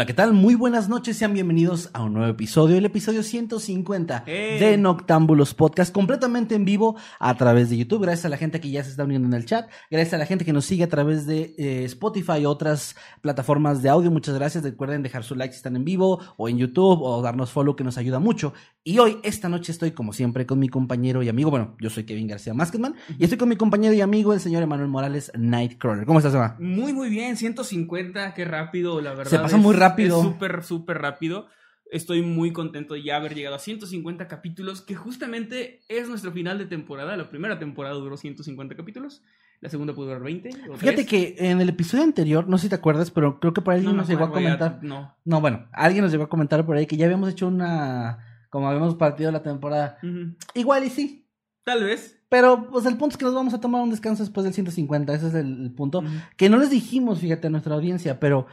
Hola, ¿qué tal? Muy buenas noches, sean bienvenidos a un nuevo episodio, el episodio 150 ¡Hey! de Noctámbulos Podcast, completamente en vivo a través de YouTube. Gracias a la gente que ya se está uniendo en el chat, gracias a la gente que nos sigue a través de eh, Spotify y otras plataformas de audio. Muchas gracias. Recuerden dejar su like si están en vivo o en YouTube o darnos follow que nos ayuda mucho. Y hoy, esta noche, estoy como siempre con mi compañero y amigo. Bueno, yo soy Kevin García Masketman y estoy con mi compañero y amigo, el señor Emanuel Morales Nightcrawler. ¿Cómo estás, Ema? Muy, muy bien. 150, qué rápido, la verdad. Se pasa es- muy rápido. Es súper, súper rápido. Estoy muy contento de ya haber llegado a 150 capítulos, que justamente es nuestro final de temporada. La primera temporada duró 150 capítulos, la segunda pudo durar 20. o Fíjate 3. que en el episodio anterior, no sé si te acuerdas, pero creo que por ahí No nos llegó a comentar. No. No, bueno, alguien nos llegó a comentar por ahí que ya habíamos hecho una. Como habíamos partido la temporada. Ujú. Igual y sí. Tal vez. Pero, pues el punto es que nos vamos a tomar un descanso después del 150. Ese es el, el punto. Ujú. Que no les dijimos, fíjate, a nuestra audiencia, pero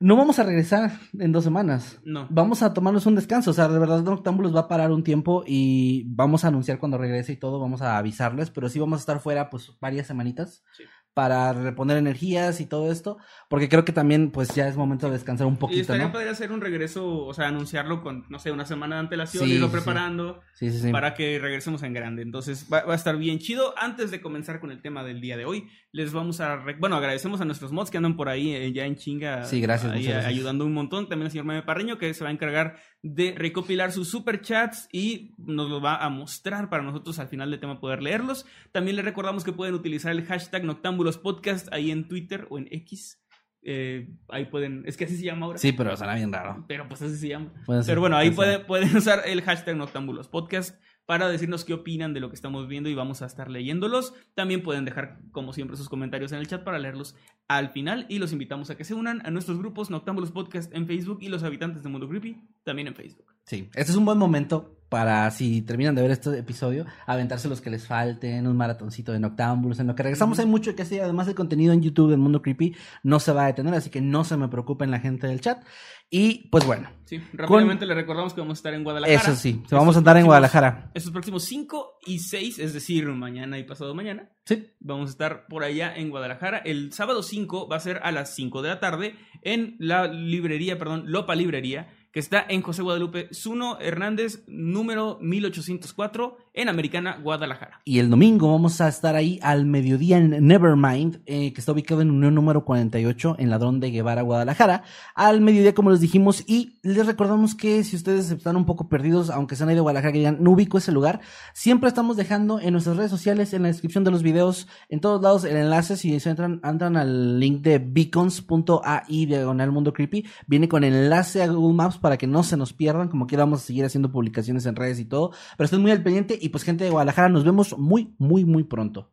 no vamos a regresar en dos semanas. No. Vamos a tomarnos un descanso. O sea, de verdad, Noctámbulos va a parar un tiempo y vamos a anunciar cuando regrese y todo. Vamos a avisarles. Pero sí vamos a estar fuera, pues, varias semanitas. Sí. Para reponer energías y todo esto. Porque creo que también, pues, ya es momento de descansar un Y poquito, estaría ¿no? padre hacer un regreso, o sea, anunciarlo con, no sé, una semana de antelación, Sí, irlo preparando. Sí, sí, sí. para que regresemos en grande. Entonces va, va a estar bien chido. Antes de comenzar con el tema del día de hoy, les vamos a... Bueno, agradecemos a nuestros mods que andan por ahí eh, ya en chinga. Sí, gracias, ahí, muchas gracias. Ayudando un montón. También al señor Meme Parreño que se va a encargar de recopilar sus superchats y nos los va a mostrar para nosotros al final del tema poder leerlos. También les recordamos que pueden utilizar el hashtag Noctámbulos Podcast ahí en Twitter o en X. Eh, ahí pueden... Es que así se llama ahora. Sí, pero suena bien raro. Pero pues así se llama. Ser, Pero bueno, ahí puede pueden usar el hashtag Noctámbulos Podcast para decirnos qué opinan de lo que estamos viendo y vamos a estar leyéndolos. También pueden dejar, como siempre, sus comentarios en el chat para leerlos al final. Y los invitamos a que se unan a nuestros grupos Noctámbulos Podcast en Facebook y los habitantes de Mundo Creepy también en Facebook. Sí, este es un buen momento para, si terminan de ver este episodio, aventarse los que les falten, un maratoncito de Noctámbulos. En lo que regresamos hay mucho que hacer. Además, el contenido en YouTube del Mundo Creepy no se va a detener, así que no se me preocupen la gente del chat. Y pues bueno, Sí, rápidamente les recordamos que vamos a estar en Guadalajara. eso sí, Estos vamos a andar en Guadalajara. Estos próximos 5 y 6, es decir, mañana y pasado mañana. Sí, Vamos a estar por allá en Guadalajara. El sábado 5 va a ser a las 5 de la tarde en la librería, perdón, Lopa Librería, que está en José Guadalupe Zuno Hernández, número 1804, en Americana, Guadalajara. Y el domingo vamos a estar ahí al mediodía en Nevermind, eh, que está ubicado en Unión número 48, en Ladrón de Guevara, Guadalajara. Al mediodía, como les dijimos, y les recordamos que si ustedes están un poco perdidos, aunque sean ahí de Guadalajara, que digan, no ubico ese lugar, siempre estamos dejando en nuestras redes sociales, en la descripción de los videos, en todos lados, el enlace. Si entran, entran al link de beacons.ai, diagonal mundo creepy, viene con enlace a Google Maps para que no se nos pierdan, como quiera vamos a seguir haciendo publicaciones en redes y todo, pero estén muy al pendiente y pues gente de Guadalajara, nos vemos muy, muy, muy pronto.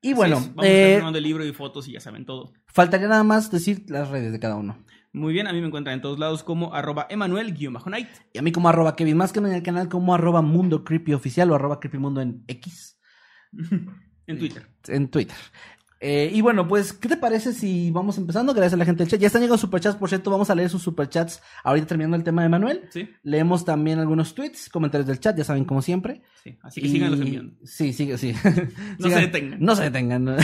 Y bueno, es, vamos a eh, estar el libro y fotos y ya saben todo. faltaría nada más decir las redes de cada uno. Muy bien, a mí me encuentran en todos lados como arroba Emanuel-Night. Y a mí como arroba Kevin más que en el canal como arroba mundo creepy oficial o arroba creepy mundo en X, en Twitter. en Twitter. Eh, y bueno, pues, ¿qué te parece si vamos empezando? Gracias a la gente del chat. Ya están llegando superchats, por cierto, vamos a leer sus superchats ahorita terminando el tema de Manuel. Sí, Leemos también algunos tweets, comentarios del chat, ya saben, como siempre. sí. Así que síganos Y- enviando. Sí, sigue, sí. No se detengan. No se detengan.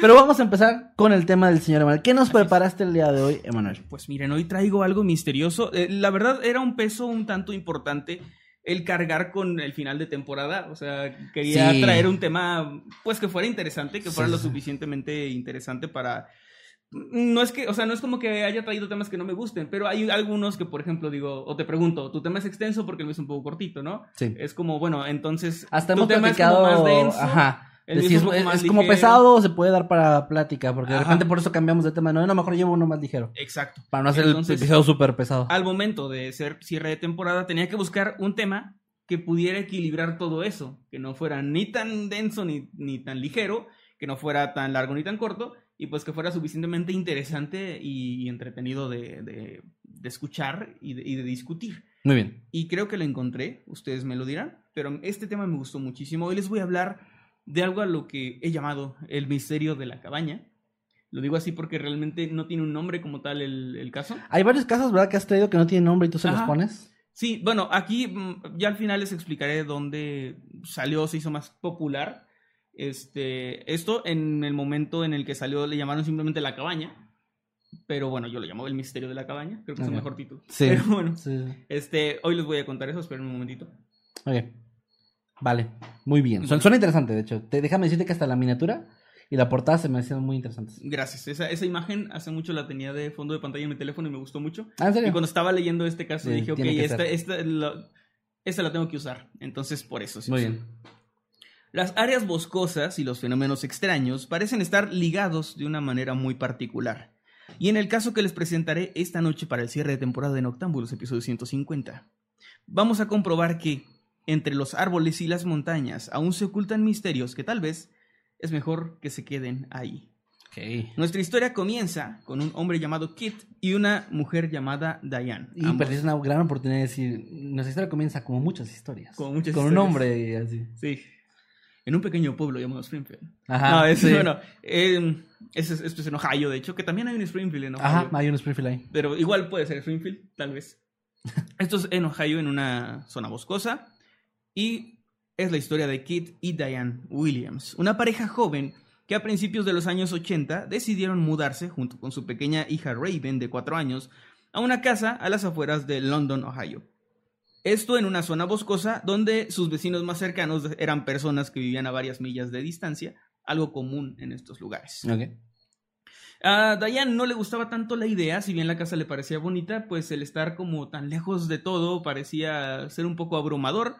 Pero vamos a empezar con el tema del señor Emanuel. ¿Qué nos preparaste el día de hoy, Emanuel? Pues miren, hoy traigo algo misterioso. Eh, la verdad era un peso un tanto importante el cargar con el final de temporada. O sea, quería Sí. traer un tema, pues que fuera interesante, que fuera Sí, lo suficientemente interesante para, no es que, o sea, no es como que haya traído temas que no me gusten, pero hay algunos que, por ejemplo, digo, o te pregunto, tu tema es extenso porque el mío es un poco cortito, ¿no? Sí. Es como, bueno, entonces. Hasta tu hemos tema es platicado. como más denso, ajá. De si es es, como pesado se puede dar para plática, porque de Ajá. repente por eso cambiamos de tema. No, no, mejor llevo uno más ligero. Exacto. Para no hacer Entonces, el episodio súper pesado. Al momento de ser cierre de temporada, tenía que buscar un tema que pudiera equilibrar todo eso, que no fuera ni tan denso ni, ni tan ligero, que no fuera tan largo ni tan corto, y pues que fuera suficientemente interesante y entretenido de, de- de escuchar y de- y de discutir. Muy bien. Y creo que lo encontré, ustedes me lo dirán, pero este tema me gustó muchísimo. Hoy les voy a hablar de algo a lo que he llamado el misterio de la cabaña. Lo digo así porque realmente no tiene un nombre como tal el, el caso. Hay varios casos, ¿verdad? Que has traído que no tienen nombre y tú se los pones. Sí, bueno, aquí mm, ya al final les explicaré dónde salió, se hizo más popular. Este, esto en el momento en el que salió le llamaron simplemente la cabaña. Pero bueno, yo lo llamo el misterio de la cabaña. Creo que es el mejor título. Sí. Pero bueno, Sí. este, hoy les voy a contar eso, esperen un momentito. Ok. Vale. Muy bien. Suena, suena interesante, de hecho. Te, déjame decirte que hasta la miniatura y la portada se me hacían muy interesantes. Gracias. Esa, esa imagen hace mucho la tenía de fondo de pantalla en mi teléfono y me gustó mucho. Ah, ¿en serio? Y cuando estaba leyendo este caso Sí, dije, ok, esta, esta, la, esta la tengo que usar. Entonces, por eso. se Muy bien. Las áreas boscosas y los fenómenos extraños parecen estar ligados de una manera muy particular. Y en el caso que les presentaré esta noche para el cierre de temporada de Noctámbulos, episodio 150, vamos a comprobar que entre los árboles y las montañas aún se ocultan misterios que tal vez es mejor que se queden ahí. Ok. Nuestra historia comienza con un hombre llamado Kit y una mujer llamada Diane. Y ambos- perdiste una gran oportunidad de decir, nuestra historia comienza como muchas historias. Como muchas Con un hombre y así. Sí. En un pequeño pueblo llamado Springfield. Ajá. no, es, sí. bueno, eh, es- es- esto es en Ohio, de hecho, que también hay un Springfield en Ohio. Ajá, hay un Springfield ahí. Pero igual puede ser Springfield, tal vez. Esto es en Ohio, en una zona boscosa. Y es la historia de Kit y Diane Williams, una pareja joven que a principios de los años 80 decidieron mudarse junto con su pequeña hija Raven de 4 años a una casa a las afueras de London, Ohio. Esto en una zona boscosa donde sus vecinos más cercanos eran personas que vivían a varias millas de distancia, algo común en estos lugares. A Diane no le gustaba tanto la idea, si bien la casa le parecía bonita, pues el estar como tan lejos de todo parecía ser un poco abrumador.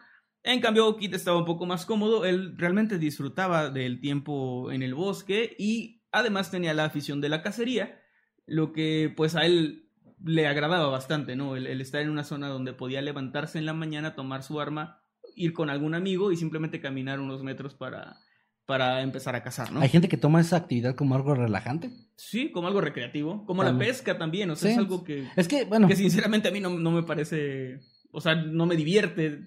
En cambio, Kit estaba un poco más cómodo, él realmente disfrutaba del tiempo en el bosque y además tenía la afición de la cacería, lo que pues a él le agradaba bastante, ¿no? El, el estar en una zona donde podía levantarse en la mañana, tomar su arma, ir con algún amigo y simplemente caminar unos metros para, para empezar a cazar, ¿no? Hay gente que toma esa actividad como algo relajante. Sí, como algo recreativo. Como la pesca también. O sea, Sí. es algo que, Es que, bueno, que sinceramente a mí no, no me parece. O sea, no me divierte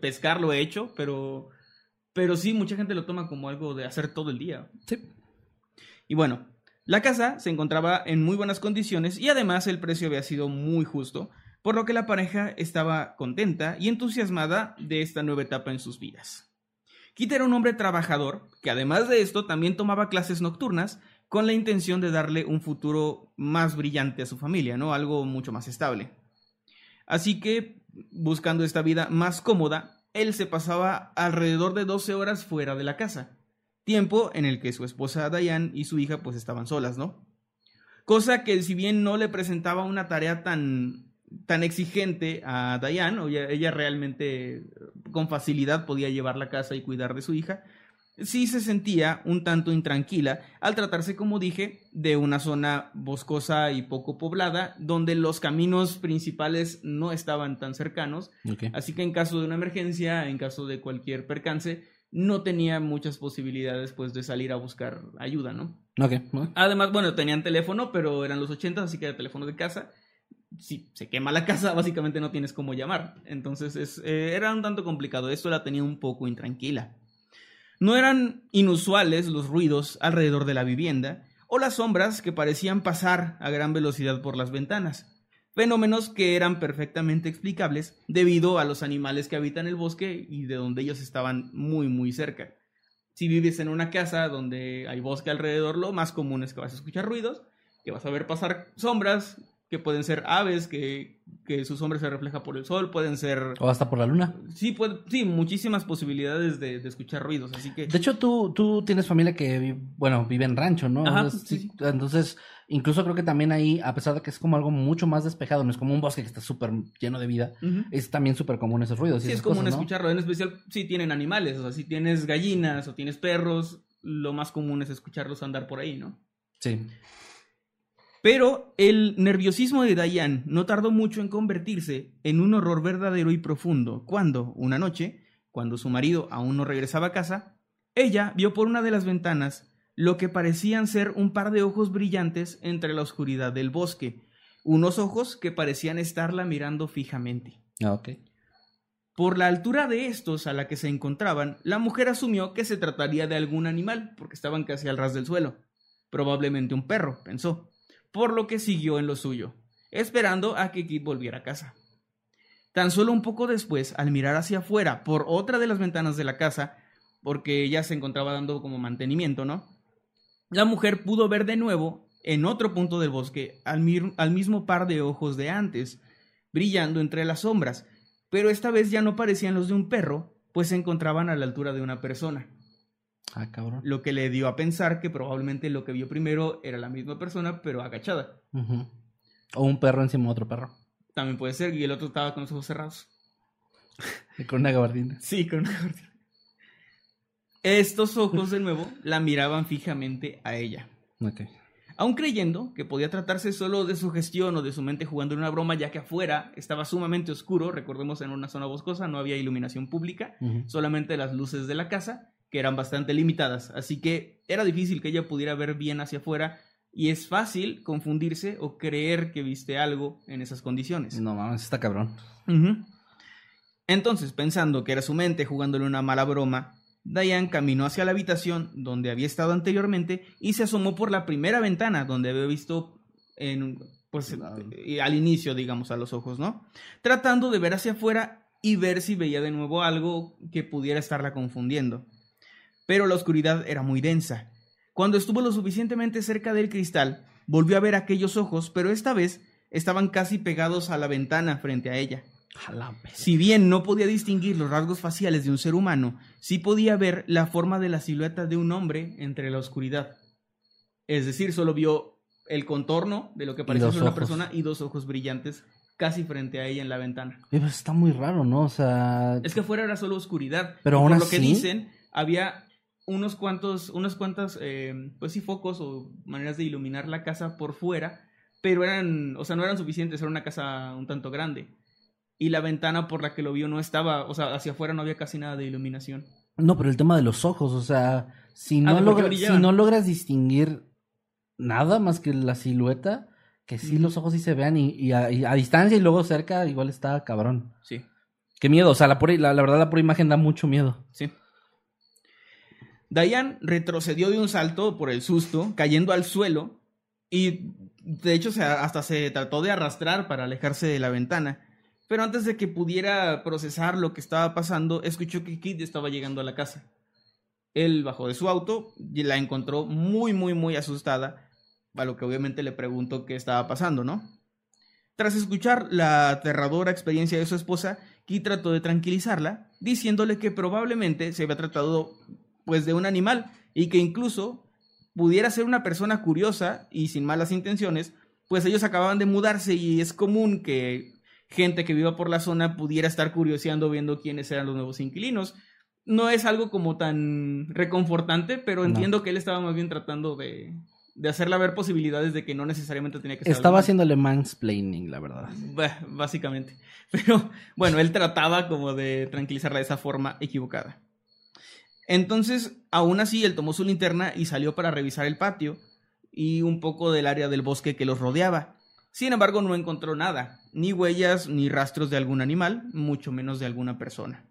pescar, lo he hecho, pero. Pero sí, mucha gente lo toma como algo de hacer todo el día. sí. Y bueno, la casa se encontraba en muy buenas condiciones y además el precio había sido muy justo, por lo que la pareja estaba contenta y entusiasmada de esta nueva etapa en sus vidas. Kit era un hombre trabajador que además de esto también tomaba clases nocturnas con la intención de darle un futuro más brillante a su familia, ¿no? Algo mucho más estable. Así que, buscando esta vida más cómoda, él se pasaba alrededor de 12 horas fuera de la casa tiempo en el que su esposa Diane y su hija pues estaban solas, ¿no? Cosa que si bien no le presentaba una tarea tan, tan exigente a Diane, o ella, ella realmente con facilidad podía llevar la casa y cuidar de su hija, sí se sentía un tanto intranquila al tratarse, como dije, de una zona boscosa y poco poblada, donde los caminos principales no estaban tan cercanos. Así que en caso de una emergencia, en caso de cualquier percance, no tenía muchas posibilidades pues de salir a buscar ayuda. ¿no? Además, bueno, tenían teléfono, pero eran los 80, así que era teléfono de casa. Si se quema la casa, básicamente no tienes cómo llamar. Entonces es, eh, era un tanto complicado. Esto la tenía un poco intranquila. No eran inusuales los ruidos alrededor de la vivienda o las sombras que parecían pasar a gran velocidad por las ventanas. Fenómenos que eran perfectamente explicables debido a los animales que habitan el bosque y de donde ellos estaban muy muy cerca. Si vives en una casa donde hay bosque alrededor, lo más común es que vas a escuchar ruidos, que vas a ver pasar sombras que pueden ser aves, que, que su sombra se refleja por el sol, pueden ser... O hasta por la luna. Sí, puede- sí muchísimas posibilidades de, de escuchar ruidos, así que... De hecho, tú, tú tienes familia que, bueno, vive en rancho, ¿no? Ajá, Entonces, sí, sí, sí. entonces, incluso creo que también ahí, a pesar de que es como algo mucho más despejado, no es como un bosque que está súper lleno de vida, es también súper común esos ruidos. y Sí, es común cosas, ¿no? escucharlo, en especial si tienen animales, o sea, si tienes gallinas o tienes perros, lo más común es escucharlos andar por ahí, ¿no? Sí. Pero el nerviosismo de Diane no tardó mucho en convertirse en un horror verdadero y profundo cuando, una noche, cuando su marido aún no regresaba a casa, ella vio por una de las ventanas lo que parecían ser un par de ojos brillantes entre la oscuridad del bosque, unos ojos que parecían estarla mirando fijamente. Ah. Por la altura de estos a la que se encontraban, la mujer asumió que se trataría de algún animal, porque estaban casi al ras del suelo. Probablemente un perro, pensó, por lo que siguió en lo suyo, esperando a que Kit volviera a casa. Tan solo un poco después, al mirar hacia afuera por otra de las ventanas de la casa, porque ella se encontraba dando como mantenimiento, ¿no? La mujer pudo ver de nuevo, en otro punto del bosque, al, al mismo par de ojos de antes, brillando entre las sombras, pero esta vez ya no parecían los de un perro, pues se encontraban a la altura de una persona, Ah, cabrón. lo que le dio a pensar que probablemente lo que vio primero era la misma persona, pero agachada. O un perro encima de otro perro. También puede ser, y el otro estaba con los ojos cerrados. Y Con una gabardina. Sí, con una cortina. Estos ojos de nuevo la miraban fijamente a ella. Ok. Aún creyendo que podía tratarse solo de su gestión o de su mente jugando en una broma, ya que afuera estaba sumamente oscuro, recordemos en una zona boscosa no había iluminación pública, solamente las luces de la casa, que eran bastante limitadas, así que era difícil que ella pudiera ver bien hacia afuera y es fácil confundirse o creer que viste algo en esas condiciones. No mames, está cabrón. Entonces, pensando que era su mente jugándole una mala broma, Diane caminó hacia la habitación donde había estado anteriormente y se asomó por la primera ventana donde había visto en, pues, eh, al inicio, digamos, a los ojos, ¿no? Tratando de ver hacia afuera y ver si veía de nuevo algo que pudiera estarla confundiendo. Pero la oscuridad era muy densa. Cuando estuvo lo suficientemente cerca del cristal, volvió a ver aquellos ojos, pero esta vez estaban casi pegados a la ventana frente a ella. Si bien no podía distinguir los rasgos faciales de un ser humano, sí podía ver la forma de la silueta de un hombre entre la oscuridad. Es decir, solo vio el contorno de lo que parecía ser una ojos. persona y dos ojos brillantes casi frente a ella en la ventana. Oye, pues está muy raro, ¿no? O sea. Es que afuera era solo oscuridad. Pero aún por lo que así- dicen, había unos cuantos, unas cuantas, eh, pues sí, focos o maneras de iluminar la casa por fuera, pero eran, o sea, no eran suficientes, era una casa un tanto grande. Y la ventana por la que lo vio no estaba, o sea, hacia afuera no había casi nada de iluminación. No, pero el tema de los ojos, o sea, si Ah, no, si no logras distinguir nada más que la silueta, que sí los ojos sí se vean y, y a, y a distancia y luego cerca, igual está cabrón. Sí, Qué miedo, o sea, la, pura- la, la verdad la pura imagen da mucho miedo. sí. Diane retrocedió de un salto por el susto, cayendo al suelo, y de hecho hasta se trató de arrastrar para alejarse de la ventana. Pero antes de que pudiera procesar lo que estaba pasando, escuchó que Kid estaba llegando a la casa. Él bajó de su auto y la encontró muy, muy, muy asustada, a lo que obviamente le preguntó qué estaba pasando, ¿no? Tras escuchar la aterradora experiencia de su esposa, Kid trató de tranquilizarla, diciéndole que probablemente se había tratado pues de un animal y que incluso pudiera ser una persona curiosa y sin malas intenciones, pues ellos acababan de mudarse y es común que gente que viva por la zona pudiera estar curioseando viendo quiénes eran los nuevos inquilinos. No es algo como tan reconfortante, pero No. entiendo que él estaba más bien tratando de, de hacerla ver posibilidades de que no necesariamente tenía que ser Estaba haciéndole mansplaining, la verdad. Bah, Básicamente. Pero bueno, él trataba como de tranquilizarla de esa forma equivocada. Entonces, aún así, él tomó su linterna y salió para revisar el patio y un poco del área del bosque que los rodeaba. Sin embargo, no encontró nada, ni huellas ni rastros de algún animal, mucho menos de alguna persona.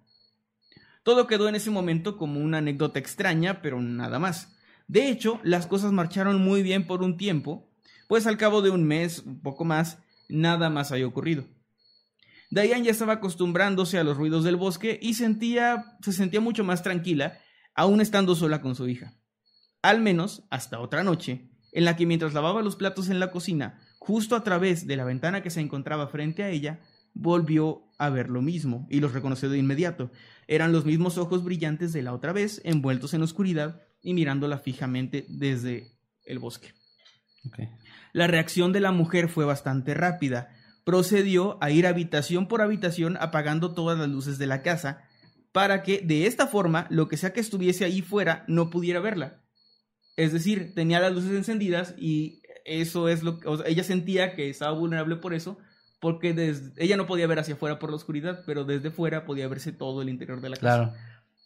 Todo quedó en ese momento como una anécdota extraña, pero nada más. De hecho, las cosas marcharon muy bien por un tiempo, pues al cabo de un mes, un poco más, nada más había ocurrido. Diane ya estaba acostumbrándose a los ruidos del bosque y sentía, se sentía mucho más tranquila, aún estando sola con su hija. Al menos hasta otra noche, en la que mientras lavaba los platos en la cocina, justo a través de la ventana que se encontraba frente a ella, volvió a ver lo mismo y los reconoció de inmediato. Eran los mismos ojos brillantes de la otra vez, envueltos en oscuridad y mirándola fijamente desde el bosque. La reacción de la mujer fue bastante rápida. Procedió a ir habitación por habitación apagando todas las luces de la casa para que de esta forma lo que sea que estuviese ahí fuera no pudiera verla. Es decir, tenía las luces encendidas y eso es lo que o sea, ella sentía que estaba vulnerable por eso, porque desde, ella no podía ver hacia afuera por la oscuridad, pero desde fuera podía verse todo el interior de la casa. Claro.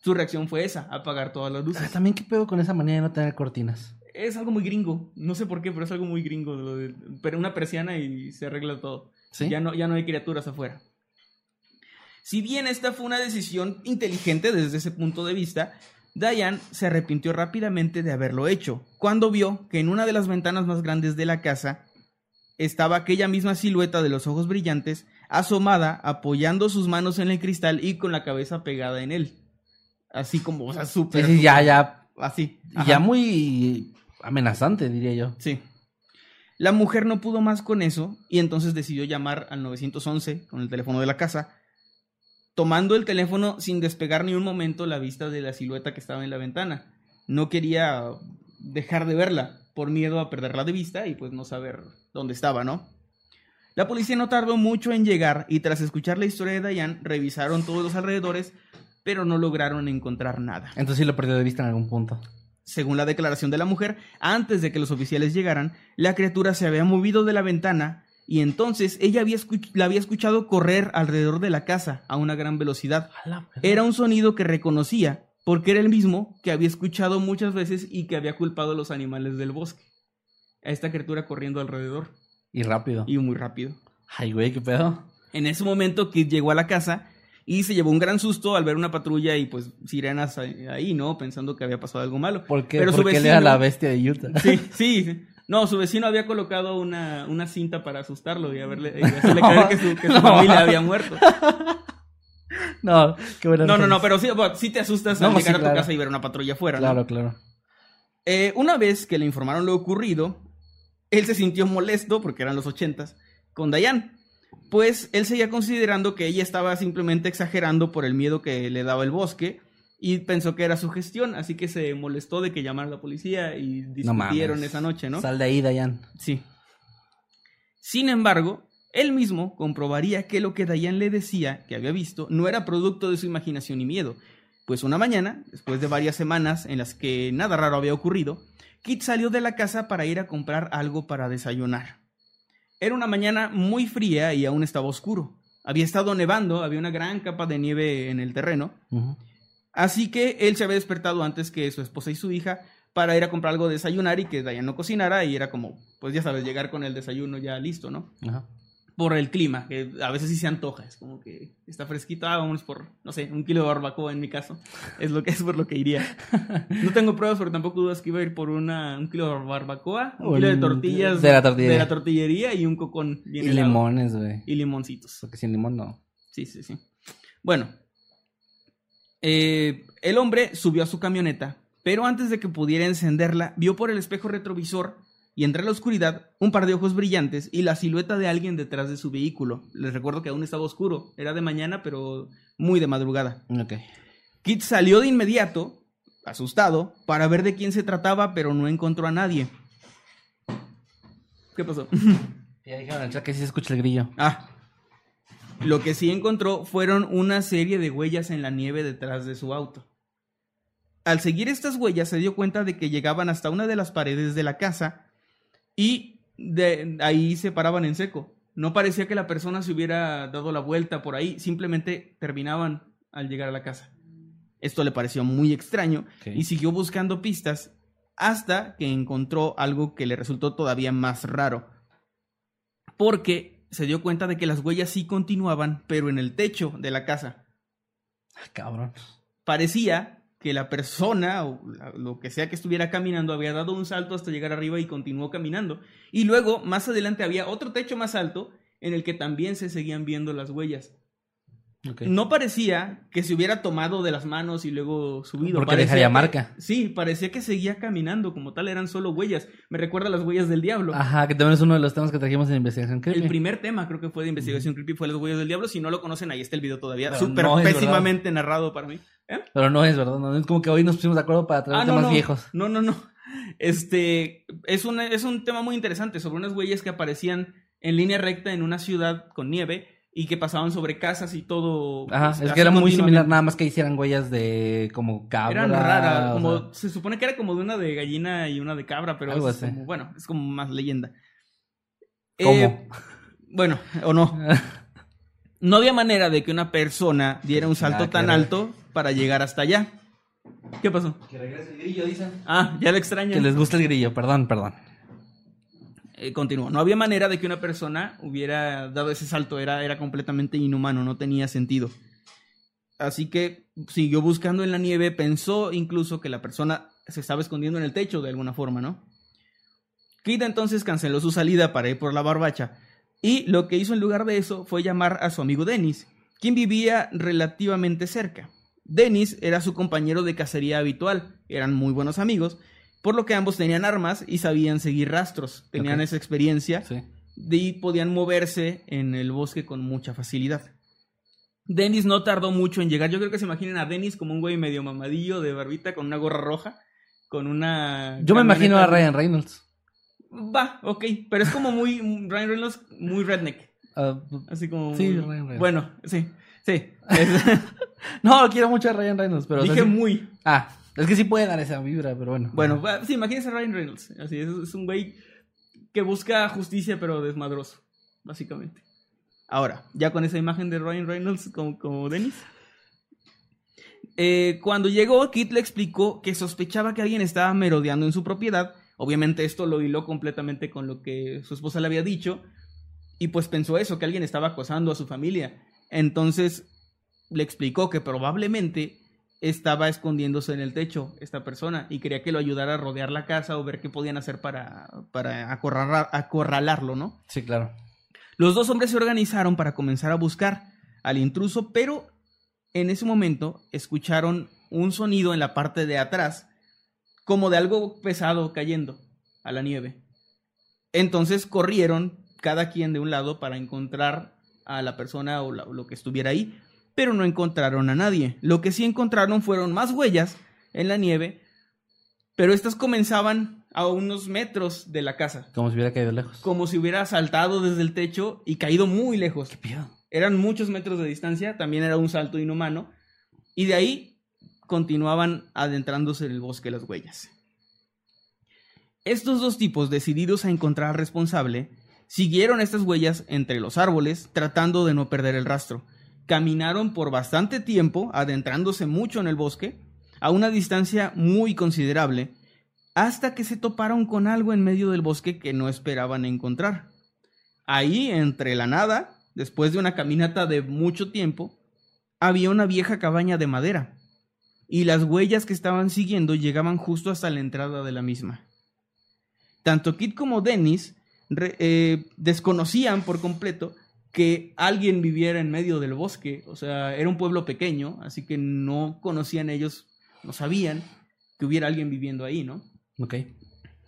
Su reacción fue esa, apagar todas las luces. Ah, También qué pedo con esa manera de no tener cortinas. Es algo muy gringo, no sé por qué, pero es algo muy gringo. lo de- pero una persiana y se arregla todo. ¿Sí? Ya no, ya no hay criaturas afuera. Si bien esta fue una decisión inteligente desde ese punto de vista, Diane se arrepintió rápidamente de haberlo hecho, cuando vio que en una de las ventanas más grandes de la casa estaba aquella misma silueta de los ojos brillantes, asomada, apoyando sus manos en el cristal y con la cabeza pegada en él. Así como, o sea, Sí, súper. sí, ya, ya. Así. Ajá. Ya muy amenazante, diría yo. Sí. La mujer no pudo más con eso y entonces decidió llamar al 911 con el teléfono de la casa, tomando el teléfono sin despegar ni un momento la vista de la silueta que estaba en la ventana. No quería dejar de verla por miedo a perderla de vista y pues no saber dónde estaba, ¿no? La policía no tardó mucho en llegar y tras escuchar la historia de Diane revisaron todos los alrededores, pero no lograron encontrar nada. Entonces sí lo perdió de vista en algún punto. Según la declaración de la mujer, antes de que los oficiales llegaran, la criatura se había movido de la ventana y entonces ella había la había escuchado correr alrededor de la casa a una gran velocidad. Era un sonido que reconocía porque era el mismo que había escuchado muchas veces y que había culpado a los animales del bosque. A esta criatura corriendo alrededor Y rápido. y muy rápido. Ay, güey, qué pedo. En ese momento Kid llegó a la casa y se llevó un gran susto al ver una patrulla y pues sirenas ahí, ¿no? Pensando que había pasado algo malo. ¿Por qué? Pero su Porque él era la bestia de Utah. Sí, sí. No, su vecino había colocado una, una cinta para asustarlo y haberle, y hacerle creer que su, que su No. familia había muerto. no, qué buena No, no, no, pero sí, bueno, sí te asustas No, al sí, llegar a tu claro. casa y ver una patrulla afuera. Claro, claro. Eh, una vez que le informaron lo ocurrido, él se sintió molesto, porque eran los ochentas, con Dayan. Pues él seguía considerando que ella estaba simplemente exagerando por el miedo que le daba el bosque y pensó que era su gestión, así que se molestó de que llamara a la policía y No discutieron mames. esa noche, ¿no? Sal de ahí, Dayan. Sí. Sin embargo, él mismo comprobaría que lo que Dayan le decía que había visto no era producto de su imaginación y miedo, pues una mañana, después de varias semanas en las que nada raro había ocurrido, Kit salió de la casa para ir a comprar algo para desayunar. Era una mañana muy fría y aún estaba oscuro. Había estado nevando, había una gran capa de nieve en el terreno. Así que él se había despertado antes que su esposa y su hija para ir a comprar algo de desayunar y que Dayan no cocinara y era como, pues ya sabes, llegar con el desayuno ya listo, ¿no? Ajá. Por el clima, que a veces sí se antoja, es como que está fresquito, ah, vamos por, no sé, un kilo de barbacoa en mi caso, es lo que es por lo que iría. No tengo pruebas, pero tampoco dudas que iba a ir por una, un kilo de barbacoa, un O kilo de tortillas de la tortillería. de la tortillería y un cocón bien Y helado. limones, güey. Y limoncitos. Porque sin limón no. Sí, sí, sí. Bueno, eh, el hombre subió a su camioneta, pero antes de que pudiera encenderla, vio por el espejo retrovisor y entre la oscuridad un par de ojos brillantes y la silueta de alguien detrás de su vehículo. Les recuerdo que aún estaba oscuro, era de mañana, pero muy de madrugada. Ok. Kit salió de inmediato, asustado, para ver de quién se trataba, pero no encontró a nadie. ¿Qué pasó? Ya dijeron en el chat que sí se escucha el grillo. Ah. Lo que sí encontró fueron una serie de huellas en la nieve detrás de su auto. Al seguir estas huellas se dio cuenta de que llegaban hasta una de las paredes de la casa y de ahí se paraban en seco. No parecía que la persona se hubiera dado la vuelta por ahí, simplemente terminaban al llegar a la casa. Esto le pareció muy extraño y siguió buscando pistas hasta que encontró algo que le resultó todavía más raro porque se dio cuenta de que las huellas sí continuaban, pero en el techo de la casa. Ah, cabrón. Parecía que la persona o lo que sea que estuviera caminando había dado un salto hasta llegar arriba y continuó caminando. Y luego, más adelante, había otro techo más alto en el que también se seguían viendo las huellas. No parecía que se hubiera tomado de las manos y luego subido. Porque Parecía dejaría que- marca. Sí, parecía que seguía caminando como tal, eran solo huellas. Me recuerda a las huellas del diablo. Ajá, que también es uno de los temas que trajimos en investigación. Creepy. El primer tema creo que fue de investigación creepy fue las huellas del diablo. Si no lo conocen, ahí está el video todavía. Súper no pésimamente narrado para mí. ¿Eh? Pero no es verdad, no es como que hoy nos pusimos de acuerdo para traer Ah, no, temas no. viejos. No, no, no. Este es un, es un tema muy interesante sobre unas huellas que aparecían en línea recta en una ciudad con nieve y que pasaban sobre casas y todo. Ajá, pues, es que era muy similar, nada más que hicieran huellas de como cabra. Eran raras, o como sea, se supone que era como de una de gallina y una de cabra, pero Algo es así. como, bueno, es como más leyenda. ¿Cómo? Eh, bueno, o no. No había manera de que una persona diera un salto tan alto para llegar hasta allá. ¿Qué pasó? Que regrese el grillo, dicen. Ah, ya le extraño. Que les gusta el grillo, perdón, perdón. Eh, continúo. No había manera de que una persona hubiera dado ese salto. Era, era completamente inhumano, no tenía sentido. Así que siguió buscando en la nieve. Pensó incluso que la persona se estaba escondiendo en el techo de alguna forma, ¿no? Kid entonces canceló su salida para ir por la barbacha. Y lo que hizo en lugar de eso fue llamar a su amigo Dennis, quien vivía relativamente cerca. Dennis era su compañero de cacería habitual, eran muy buenos amigos, por lo que ambos tenían armas y sabían seguir rastros, tenían esa experiencia Sí. y podían moverse en el bosque con mucha facilidad. Dennis no tardó mucho en llegar. Yo creo que se imaginen a Dennis como un güey medio mamadillo de barbita con una gorra roja, con una... Yo me imagino a Ryan Reynolds. Va, ok, pero es como muy Ryan Reynolds, muy redneck, Ah, así como Sí, Ryan Reynolds. Bueno, sí, sí. Es- no, quiero mucho a Ryan Reynolds, pero. o sea, dije sí- muy. Ah, es que sí puede dar esa vibra, pero bueno. Bueno, va, sí, imagínense a Ryan Reynolds. Así es, es un güey que busca justicia pero desmadroso, básicamente. Ahora, ya con esa imagen de Ryan Reynolds como, como Dennis. Eh, cuando llegó, Kit le explicó que sospechaba que alguien estaba merodeando en su propiedad. Obviamente esto lo hiló completamente con lo que su esposa le había dicho. Y pues pensó eso, que alguien estaba acosando a su familia. Entonces le explicó que probablemente estaba escondiéndose en el techo esta persona y quería que lo ayudara a rodear la casa o ver qué podían hacer para, para acorralar- acorralarlo, ¿no? Sí, claro. Los dos hombres se organizaron para comenzar a buscar al intruso, pero en ese momento escucharon un sonido en la parte de atrás, como de algo pesado cayendo a la nieve. Entonces corrieron cada quien de un lado para encontrar a la persona o, la- o lo que estuviera ahí, pero no encontraron a nadie. Lo que sí encontraron fueron más huellas en la nieve, pero estas comenzaban a unos metros de la casa Como si hubiera caído lejos. como si hubiera saltado desde el techo y caído muy lejos. Eran muchos metros de distancia, también era un salto inhumano. Y de ahí continuaban adentrándose en el bosque las huellas. Estos dos tipos, decididos a encontrar al responsable, siguieron estas huellas entre los árboles, tratando de no perder el rastro. Caminaron por bastante tiempo, adentrándose mucho en el bosque, a una distancia muy considerable, hasta que se toparon con algo en medio del bosque que no esperaban encontrar. Ahí, entre la nada, después de una caminata de mucho tiempo, había una vieja cabaña de madera, y las huellas que estaban siguiendo llegaban justo hasta la entrada de la misma. Tanto Kit como Dennis eh, desconocían por completo que alguien viviera en medio del bosque, o sea, era un pueblo pequeño, así que no conocían ellos, no sabían que hubiera alguien viviendo ahí, ¿no? Ok.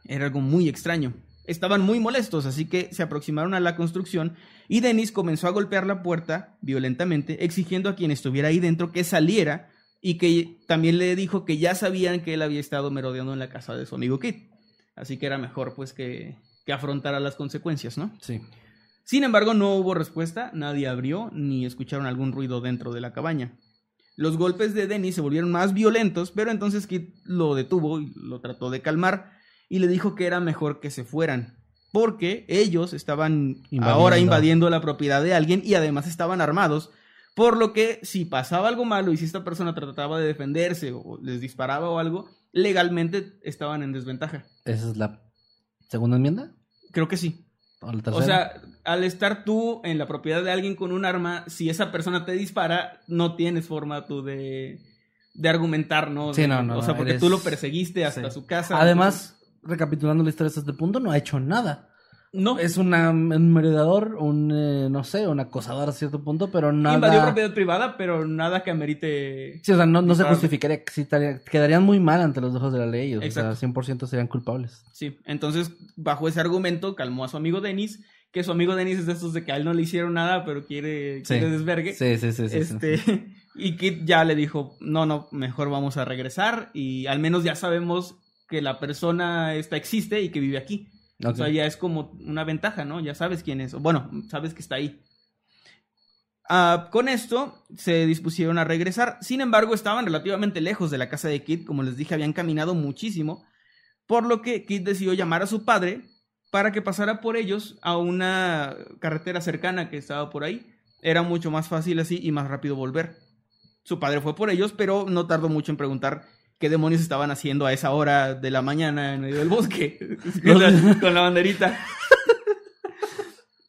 Era algo muy extraño. Estaban muy molestos, así que se aproximaron a la construcción y Dennis comenzó a golpear la puerta violentamente, exigiendo a quien estuviera ahí dentro que saliera y que también le dijo que ya sabían que él había estado merodeando en la casa de su amigo Kit. Así que era mejor pues que, que afrontara las consecuencias, ¿no? Sí. Sin embargo, no hubo respuesta, nadie abrió ni escucharon algún ruido dentro de la cabaña. Los golpes de Dennis se volvieron más violentos, pero entonces Kit lo detuvo y lo trató de calmar y le dijo que era mejor que se fueran, porque ellos estaban Invadiendo. ahora invadiendo la propiedad de alguien y además estaban armados, por lo que si pasaba algo malo y si esta persona trataba de defenderse o les disparaba o algo, legalmente estaban en desventaja. ¿Esa es la segunda enmienda? Creo que sí. ¿O sea, al estar tú en la propiedad de alguien con un arma, si esa persona te dispara, no tienes forma tú de, de argumentar, ¿no? Sí, no, no, O sea, porque eres- tú lo perseguiste hasta Sí. su casa. Además, recapitulando la historia hasta este punto, no ha hecho nada. No, Es una, un merodeador, un, eh, no sé, un acosador a cierto punto, pero nada... invadió propiedad privada, pero nada que amerite. Sí, o sea, no, no se justificaría, sí, estaría- quedarían muy mal ante los ojos de la ley, o Exacto. sea, 100% serían culpables. Sí, entonces, bajo ese argumento, calmó a su amigo Dennis, que su amigo Dennis es de estos de que a él no le hicieron nada, pero quiere, Sí. quiere desvergue. Sí, sí, sí. sí, sí. este, y Kit ya le dijo, no, no, mejor vamos a regresar y al menos ya sabemos que la persona esta existe y que vive aquí. O sea, ya es como una ventaja, ¿no? Ya sabes quién es. Bueno, sabes que está ahí. Ah, con esto se dispusieron a regresar. Sin embargo, estaban relativamente lejos de la casa de Kit. Como les dije, habían caminado muchísimo. Por lo que Kit decidió llamar a su padre para que pasara por ellos a una carretera cercana que estaba por ahí. Era mucho más fácil así y más rápido volver. Su padre fue por ellos, pero no tardó mucho en preguntar qué demonios estaban haciendo a esa hora de la mañana en medio del bosque con, la, con la banderita.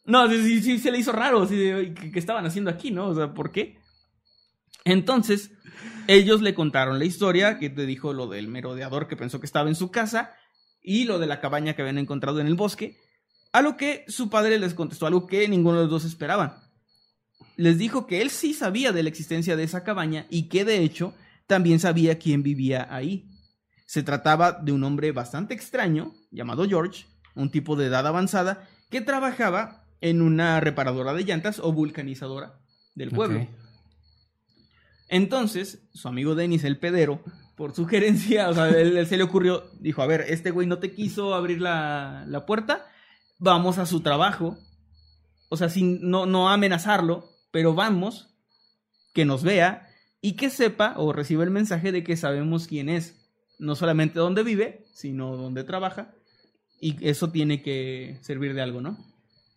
No, sí, sí, sí, se le hizo raro. ¿qué, qué estaban haciendo aquí, no? O sea, ¿por qué? Entonces, ellos le contaron la historia, que te dijo lo del merodeador que pensó que estaba en su casa y lo de la cabaña que habían encontrado en el bosque, a lo que su padre les contestó algo que ninguno de los dos esperaban. Les dijo que él sí sabía de la existencia de esa cabaña y que de hecho también sabía quién vivía ahí. Se trataba de un hombre bastante extraño, llamado George, un tipo de edad avanzada, que trabajaba en una reparadora de llantas o vulcanizadora del pueblo. Entonces, su amigo Denis, el pedero, por sugerencia, o sea, él, él se le ocurrió, dijo, a ver, este güey no te quiso abrir la, la puerta, vamos a su trabajo, o sea, sin, no, no amenazarlo, pero vamos, que nos vea y que sepa o reciba el mensaje de que sabemos quién es, no solamente dónde vive, sino dónde trabaja, y eso tiene que servir de algo, ¿no?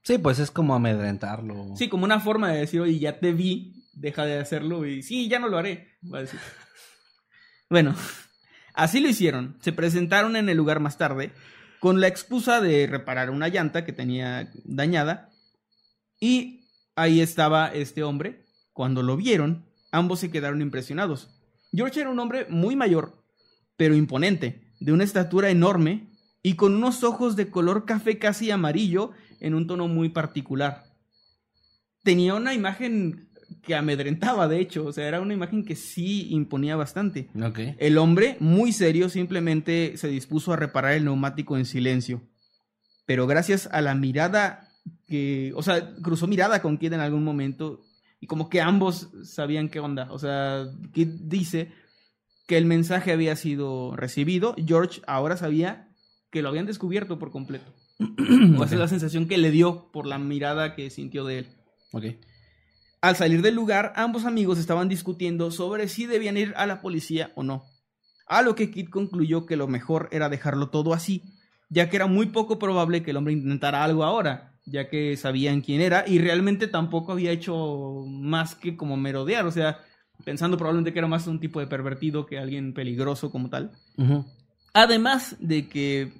Sí, pues es como amedrentarlo. Sí, como una forma de decir, oye, ya te vi, deja de hacerlo y sí, ya no lo haré. Va a decir. Bueno, así lo hicieron. Se presentaron en el lugar más tarde con la excusa de reparar una llanta que tenía dañada y ahí estaba este hombre. Cuando lo vieron, ambos se quedaron impresionados. George era un hombre muy mayor, pero imponente, de una estatura enorme y con unos ojos de color café casi amarillo en un tono muy particular. Tenía una imagen que amedrentaba, de hecho, o sea, era una imagen que sí imponía bastante. El hombre, muy serio, simplemente se dispuso a reparar el neumático en silencio. Pero gracias a la mirada que, o sea, cruzó mirada con Kid en algún momento y como que ambos sabían qué onda. O sea, Kid dice que el mensaje había sido recibido. George ahora sabía que lo habían descubierto por completo. O esa es la sensación que le dio por la mirada que sintió de él. Ok. Al salir del lugar, ambos amigos estaban discutiendo sobre si debían ir a la policía o no. A lo que Kit concluyó que lo mejor era dejarlo todo así, ya que era muy poco probable que el hombre intentara algo ahora, ya que sabían quién era y realmente tampoco había hecho más que como merodear, o sea, pensando probablemente que era más un tipo de pervertido que alguien peligroso como tal. Además de que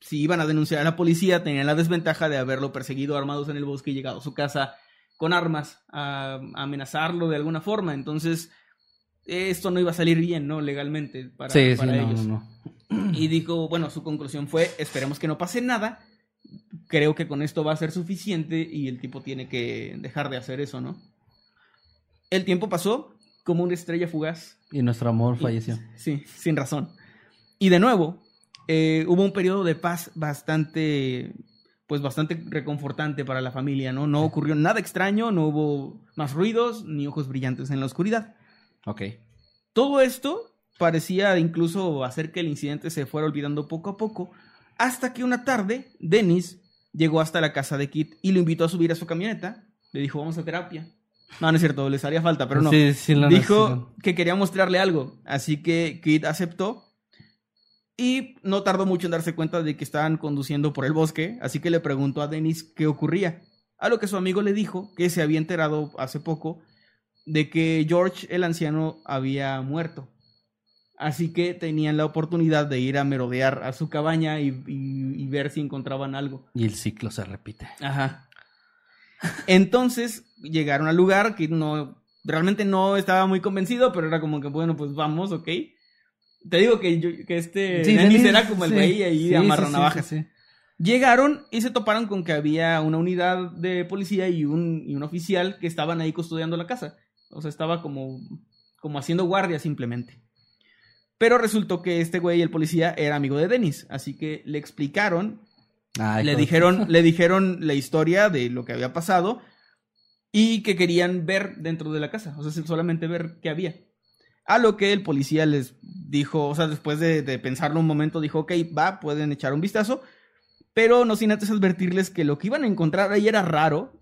si iban a denunciar a la policía, tenían la desventaja de haberlo perseguido armados en el bosque y llegado a su casa con armas a, amenazarlo de alguna forma. Entonces, esto no iba a salir bien, ¿no? Legalmente para, Sí, sí, para no, ellos. no, no. Y dijo, bueno, su conclusión fue, esperemos que no pase nada. Creo que con esto va a ser suficiente y el tipo tiene que dejar de hacer eso, ¿no? El tiempo pasó como una estrella fugaz Y nuestro amor y- falleció. Sí, sin razón. Y de nuevo, eh, hubo un periodo de paz bastante, pues bastante reconfortante para la familia, ¿no? No ocurrió nada extraño, no hubo más ruidos ni ojos brillantes en la oscuridad. Ok. Todo esto parecía incluso hacer que el incidente se fuera olvidando poco a poco, hasta que una tarde, Dennis llegó hasta la casa de Kit y lo invitó a subir a su camioneta. Le dijo, vamos a terapia. No, no es cierto, les haría falta, pero no. Sí, sí lo Dijo que quería mostrarle algo, así que Kit aceptó y no tardó mucho en darse cuenta de que estaban conduciendo por el bosque, así que le preguntó a Dennis qué ocurría. A lo que su amigo le dijo que se había enterado hace poco de que George el anciano había muerto. Así que tenían la oportunidad de ir a merodear a su cabaña y, y- y ver si encontraban algo. Y el ciclo se repite. Ajá. Entonces llegaron al lugar que no, realmente no estaba muy convencido, pero era como que, bueno, pues vamos, ok. Te digo que, yo- que este Sí, Dennis era como el sí. güey ahí Sí, amarra navajas. Llegaron y se toparon con que había una unidad de policía y un, y un oficial que estaban ahí custodiando la casa. O sea, estaba como, como haciendo guardia simplemente. Pero resultó que este güey, el policía, era amigo de Dennis. Así que le explicaron, Ay, le dijeron, le dijeron la historia de lo que había pasado y que querían ver dentro de la casa. O sea, solamente ver qué había. A lo que el policía les dijo, o sea, después de, de pensarlo un momento, dijo, ok, va, pueden echar un vistazo. Pero no sin antes advertirles que lo que iban a encontrar ahí era raro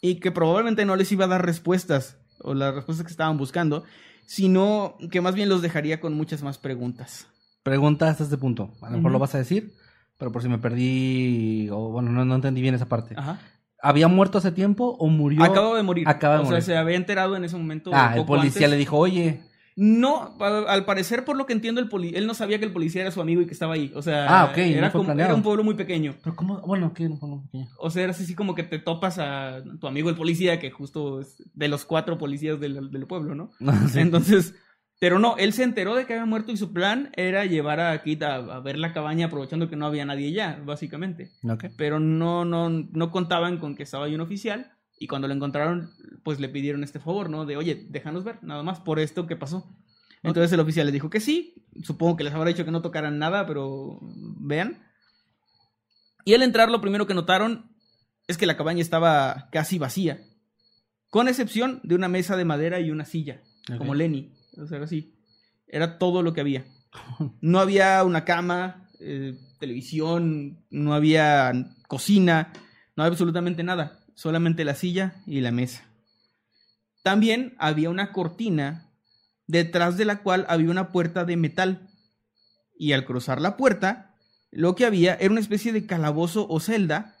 y que probablemente no les iba a dar respuestas o las respuestas que estaban buscando, sino que más bien los dejaría con muchas más preguntas. Pregunta hasta este punto. A lo mejor lo vas a decir, pero por si me perdí o bueno, no, no entendí bien esa parte. Ajá. ¿Había muerto hace tiempo o murió? Acaba de morir. Acaba de o morir. sea, se había enterado en ese momento. Ah, el poco policía antes. le dijo, oye. No, al parecer, por lo que entiendo, el poli- él no sabía que el policía era su amigo y que estaba ahí. O sea, Ah, ok, no era, como- era un pueblo muy pequeño. Pero cómo, bueno, ¿qué? No, no, ¿qué? O sea, era así como que te topas a tu amigo el policía, que justo es de los cuatro policías del, del pueblo, ¿no? Sí. Entonces, pero no, él se enteró de que había muerto y su plan era llevar a Kit a, a ver la cabaña aprovechando que no había nadie ya, básicamente. Ok. Pero no, no, no contaban con que estaba ahí un oficial y cuando lo encontraron, pues le pidieron este favor, ¿no? De, oye, déjanos ver, nada más por esto que pasó. Entonces el oficial les dijo que sí, supongo que les habrá dicho que no tocaran nada, pero vean. Y al entrar lo primero que notaron es que la cabaña estaba casi vacía, con excepción de una mesa de madera y una silla, como Lenny, o sea, así. Era todo lo que había. No había una cama, eh, televisión, no había cocina, no había absolutamente nada, solamente la silla y la mesa. También había una cortina detrás de la cual había una puerta de metal. Y al cruzar la puerta, lo que había era una especie de calabozo o celda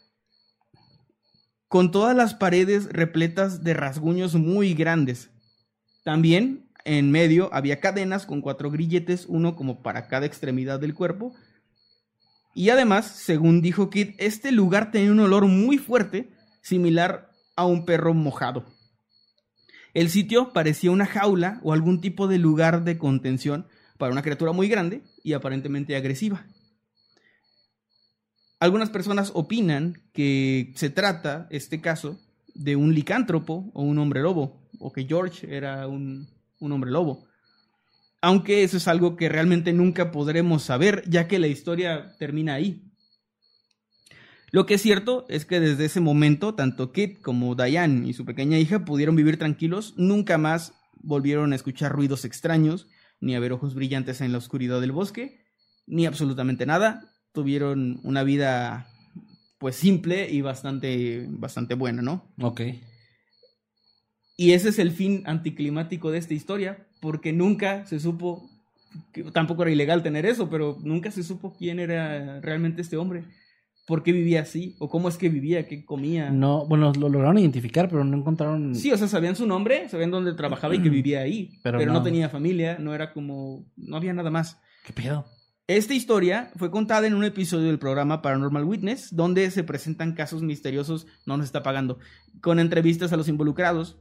con todas las paredes repletas de rasguños muy grandes. También en medio había cadenas con cuatro grilletes, uno como para cada extremidad del cuerpo. Y además, según dijo Kid, este lugar tenía un olor muy fuerte, similar a un perro mojado. El sitio parecía una jaula o algún tipo de lugar de contención para una criatura muy grande y aparentemente agresiva. Algunas personas opinan que se trata, este caso, de un licántropo o un hombre lobo, o que George era un, un hombre lobo. Aunque eso es algo que realmente nunca podremos saber, ya que la historia termina ahí. Lo que es cierto es que desde ese momento, tanto Kit como Diane y su pequeña hija pudieron vivir tranquilos, nunca más volvieron a escuchar ruidos extraños, ni a ver ojos brillantes en la oscuridad del bosque, ni absolutamente nada. Tuvieron una vida pues simple y bastante, bastante buena, ¿no? Ok. Y ese es el fin anticlimático de esta historia, porque nunca se supo, que tampoco era ilegal tener eso, pero nunca se supo quién era realmente este hombre, por qué vivía así, o cómo es que vivía, qué comía. No, bueno, lo lograron identificar, pero no encontraron. Sí, o sea, sabían su nombre, sabían dónde trabajaba y que vivía ahí, Pero pero, no. no. tenía familia, no era como, no había nada más. ¿Qué pedo? Esta historia fue contada en un episodio del programa Paranormal Witness, donde se presentan casos misteriosos, no nos está pagando, con entrevistas a los involucrados.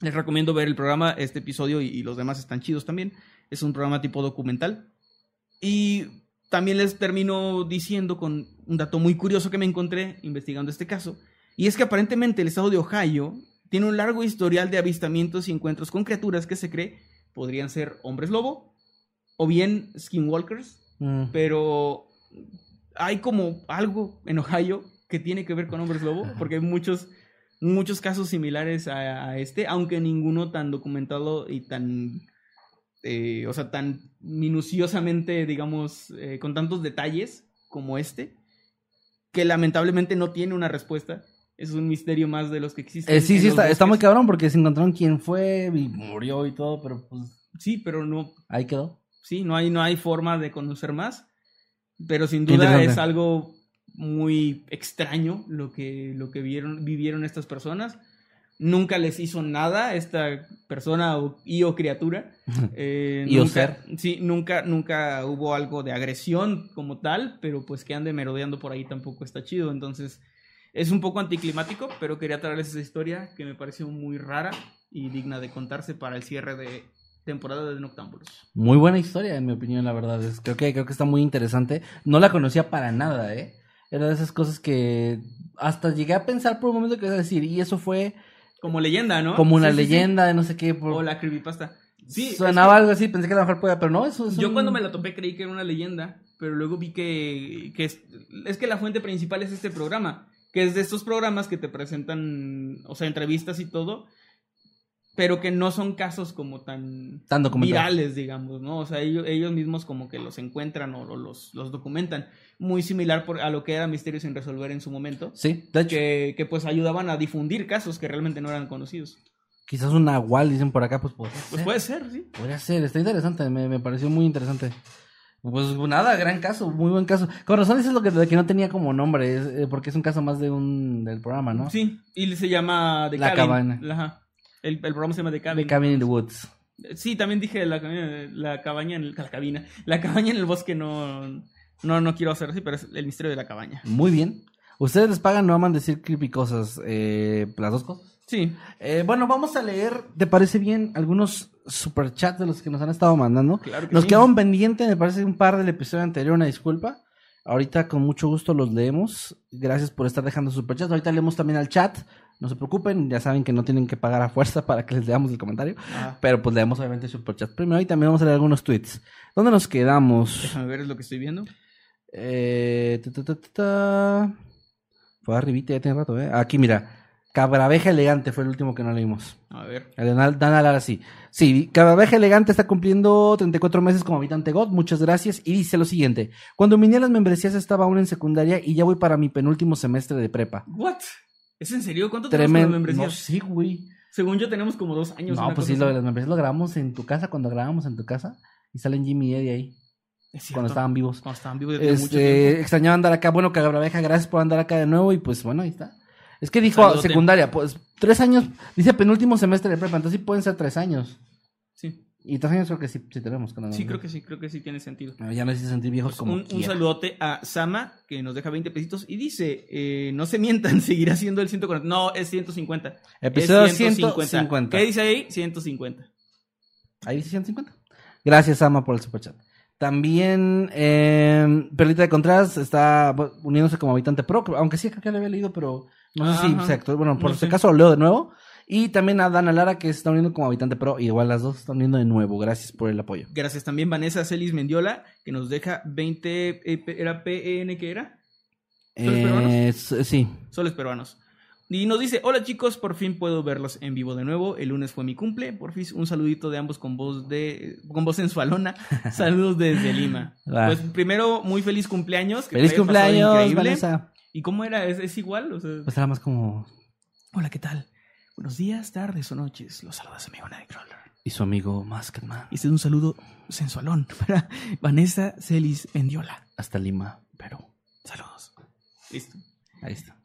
Les recomiendo ver el programa, este episodio y, y los demás están chidos también. Es un programa tipo documental. Y también les termino diciendo con un dato muy curioso que me encontré investigando este caso. Y es que aparentemente el estado de Ohio tiene un largo historial de avistamientos y encuentros con criaturas que se cree podrían ser hombres lobo o bien skinwalkers Mm, pero hay como algo en Ohio que tiene que ver con hombres lobo, porque hay muchos, muchos casos similares a, a este, aunque ninguno tan documentado y tan, eh, o sea, tan minuciosamente, digamos, eh, con tantos detalles como este, que lamentablemente no tiene una respuesta. Es un misterio más de los que existen. eh, sí, sí, está, está muy cabrón porque se encontraron quién fue y murió y todo, pero pues Sí, pero no, ahí quedó. Sí, no hay, no hay forma de conocer más. Pero sin duda es algo muy extraño lo que, lo que vieron, vivieron estas personas. Nunca les hizo nada a esta persona o, y o criatura. Eh, Y o nunca- ser. Sí, nunca, nunca hubo algo de agresión como tal, pero pues que ande merodeando por ahí tampoco está chido. Entonces, es un poco anticlimático, pero quería traerles esa historia que me pareció muy rara y digna de contarse para el cierre de temporada de Noctámbulos. Muy buena historia, en mi opinión, la verdad. Es, creo, que, creo que está muy interesante. No la conocía para nada, ¿eh? Era de esas cosas que hasta llegué a pensar por un momento que a decir, y eso fue Como leyenda, ¿no? como una Sí, leyenda de no sé qué. por- O la creepypasta. Sí, es Sonaba algo así, pensé que a lo mejor podía, pero no, eso es yo un- cuando me la topé creí que era una leyenda, pero luego vi que, que es, es que la fuente principal es este programa, que es de estos programas que te presentan, o sea, entrevistas y todo, pero que no son casos como tan Tan virales, digamos, ¿no? O sea, ellos, ellos mismos como que los encuentran o, o los, los documentan. Muy similar por- a lo que era Misterio sin resolver en su momento. Sí, de hecho, Que, que pues ayudaban a difundir casos que realmente no eran conocidos. quizás un nahual, dicen por acá, pues Pues ser. puede ser, sí. Podría ser, está interesante, me, me pareció muy interesante. Pues nada, gran caso, muy buen caso. Con razón dices lo que, de que no tenía como nombre, es, eh, porque es un caso más de un del programa, ¿no? Sí, y se llama The La Cabin. Cabana. Ajá. El, el programa se llama The Cabin. The Cabin in the Woods. Sí, también dije la cabaña en el, la cabina. La cabaña en el bosque no, no, no quiero hacer así, pero es el misterio de la cabaña. Muy bien. Ustedes les pagan, no aman decir creepy cosas, eh, las dos cosas. Sí. Eh, bueno, vamos a leer, ¿te parece bien? Algunos superchats de los que nos han estado mandando. Claro que nos sí. quedaron pendientes, me parece, un par del episodio anterior, una disculpa. Ahorita con mucho gusto los leemos. Gracias por estar dejando superchats. Ahorita leemos también al chat. No se preocupen, ya saben que no tienen que pagar a fuerza para que les leamos el comentario. Ah, Pero pues leemos obviamente superchats primero y también vamos a leer algunos tweets. ¿Dónde nos quedamos? déjame ver, es lo que estoy viendo. Eh, ta, ta, ta. Fue arribita, ya tiene rato, ¿eh? Aquí, mira. Cabraveja Elegante fue el último que no leímos. A ver. Dan Dan Lara, sí. Sí, Cabraveja Elegante está cumpliendo 34 meses como habitante God. Muchas gracias. Y dice lo siguiente. Cuando vine a las membresías estaba aún en secundaria y ya voy para mi penúltimo semestre de prepa. ¿What? ¿Es en serio? ¿Cuánto tenemos con Tremendo. las membresías? No, sí, güey. Según yo tenemos como dos años. No, pues sí, lo de las membresías lo grabamos en tu casa cuando grabamos en tu casa. Y salen Jimmy y Eddie ahí, Es cuando estaban vivos. Cuando estaban vivos. Este, extrañaba andar acá. Bueno, Cabraveja, gracias por andar acá de nuevo. Y pues bueno, ahí está. Es que dijo Saludote. secundaria, pues tres años, dice penúltimo semestre de prepa, entonces sí pueden ser tres años. Y años creo que sí, sí tenemos. con sí, creo que sí, creo que sí tiene sentido. Ah, Ya no hice sentir viejos como un, un saludote a Sama, que nos deja 20 pesitos y dice, eh, no se mientan, seguirá siendo el 140. No, es 150. Episodio Es 150. ¿Qué dice ahí? 150. Ahí dice 150. Gracias, Ama, por el superchat. También, eh, Perlita de Contreras está uniéndose como habitante pro, aunque sí creo que le había leído, pero no sé si Ajá. se actuó. Bueno, por No si acaso lo leo de nuevo. Y también a Dana Lara, que se está uniendo como habitante pro. Y igual las dos están uniendo de nuevo. Gracias por el apoyo. Gracias también Vanessa Celis Mendiola, que nos deja 20, eh, ¿era PEN que era? ¿Soles peruanos? Eh, s- sí. Soles peruanos. Y nos dice, hola chicos, por fin puedo verlos en vivo de nuevo. El lunes fue mi cumple, por fin un saludito de ambos con voz de con voz sensualona. Saludos desde Lima. Pues primero, muy feliz cumpleaños. que ¡Feliz cumpleaños. Vanessa! ¿Y cómo era? ¿Es, es igual? O sea, Pues era más como... hola, ¿qué tal? Buenos días, tardes o noches. Los saludas amigo Nightcrawler. Y su amigo Masketman. Y este es un saludo sensualón para Vanessa Celis Mendiola. Hasta Lima, Perú. Saludos. Listo. Ahí está.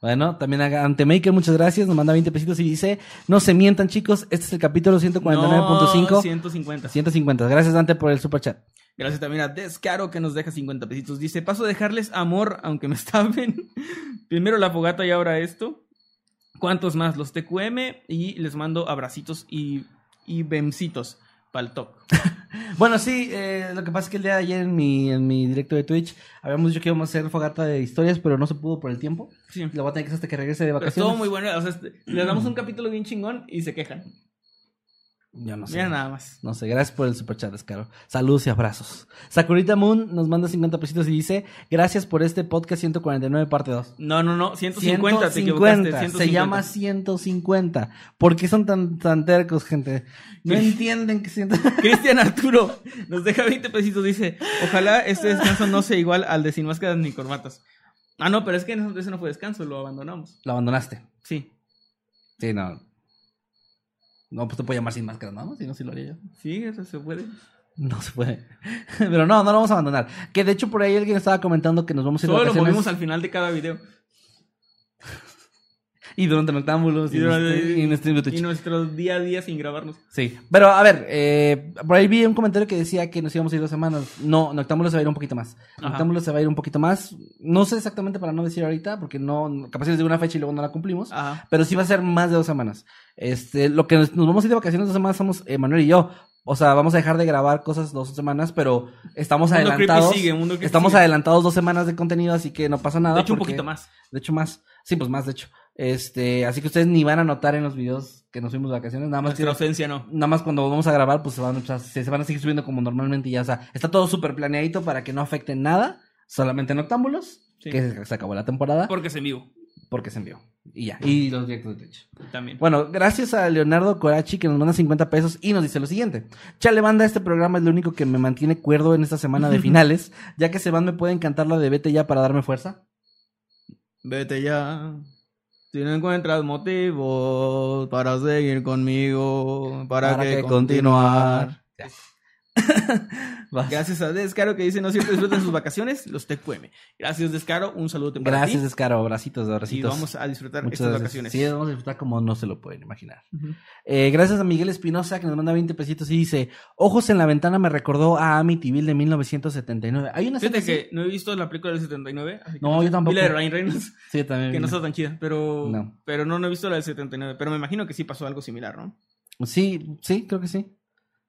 Bueno, también a Antemaker, muchas gracias. Nos manda 20 pesitos y dice: No se mientan, chicos. Este es el capítulo 149.5. No, 150. 150. Gracias, Dante, por el super chat. Gracias también a Descaro que nos deja 50 pesitos. Dice, paso a dejarles amor aunque me estafen. Primero la fogata y ahora esto. ¿Cuántos más? Los TQM y les mando abracitos y, y bemcitos para el top. Bueno, sí, eh, lo que pasa es que el día de ayer en mi, en mi directo de Twitch habíamos dicho que íbamos a hacer fogata de historias, pero no se pudo por el tiempo. Sí. Lo voy a tener que hacer hasta que regrese de vacaciones. estuvo muy bueno. O sea, este- les damos un capítulo bien chingón y se quejan. Yo no sé. Mira nada más. No sé, gracias por el superchat, Descaro. Saludos y abrazos. Sakurita Moon nos manda 50 pesitos y dice: Gracias por este podcast 149, parte 2. No, no, no. 150, te equivocaste. 150, 150. se llama 150. ¿Por qué son tan, tan tercos, gente? No entienden que siento. Cristian Arturo nos deja 20 pesitos. Dice: Ojalá este descanso no sea igual al de Sin Máscaras ni Corbatas. Ah, no, pero es que ese no fue descanso, lo abandonamos. Lo abandonaste. Sí. Sí, no. No, pues te puedo llamar sin máscara, ¿no? Si no, sí lo haría yo. Sí, eso se puede. No se puede. Pero no, no lo vamos a abandonar. Que de hecho por ahí alguien estaba comentando que nos vamos a ir de Solo lo vacaciones. movimos al final de cada video. Y durante Noctámbulos y, Y, durante- este- y Twitch. y nuestro día a día sin grabarnos. Sí. Pero a ver, eh, por ahí vi un comentario que decía que nos íbamos a ir dos semanas. No, Noctámbulos se va a ir un poquito más. Ajá. Noctámbulos se va a ir un poquito más. No sé exactamente para no decir ahorita, porque no, capaz les digo una fecha y luego no la cumplimos. Ajá. Pero sí va a ser más de dos semanas. Este, lo que nos, nos vamos a ir de vacaciones dos semanas somos eh, Manuel y yo. O sea, vamos a dejar de grabar cosas dos semanas, pero estamos Mundo adelantados. sigue, Mundo estamos sigue. adelantados dos semanas de contenido, así que no pasa nada. De hecho, un poquito más. De hecho, más. Sí, pues más, de hecho. Este, así que ustedes ni van a notar en los videos que nos fuimos de vacaciones, nada más que Nuestra ausencia no. Nada más cuando vamos a grabar, pues se van, o sea, se, se van a seguir subiendo como normalmente y ya. O sea, está todo súper planeadito para que no afecte nada. Solamente en octámbulos, Sí. que se, se acabó la temporada, Porque es en vivo. porque se envió. Y ya. Y los directos de techo. También. Bueno, gracias a Leonardo Corachi que nos manda 50 pesos y nos dice lo siguiente. Chale banda, este programa es lo único que me mantiene cuerdo en esta semana de finales, ya que se van me pueden cantar la de Vete ya para darme fuerza. Vete ya. Si no encuentras motivos para seguir conmigo, para, que, continuar. Gracias a Descaro que dice no siempre disfrutan sus vacaciones, los TQM. Gracias Descaro, un saludo para Gracias. Descaro, abracitos, Y abracitos. vamos a disfrutar Muchas estas gracias. vacaciones. Sí, vamos a disfrutar como no se lo pueden imaginar. Eh, gracias a Miguel Espinosa que nos manda 20 pesitos y dice, Ojos en la ventana me recordó a Amityville de 1979. Hay una Fíjate que no he visto la película del 79. así que No, yo tampoco. Vi la de Ryan Reynolds? Sí, también. que no está tan chida, pero No. pero no, no he visto la del 79. Pero me imagino que sí pasó algo similar, ¿no? Sí, sí, creo que sí.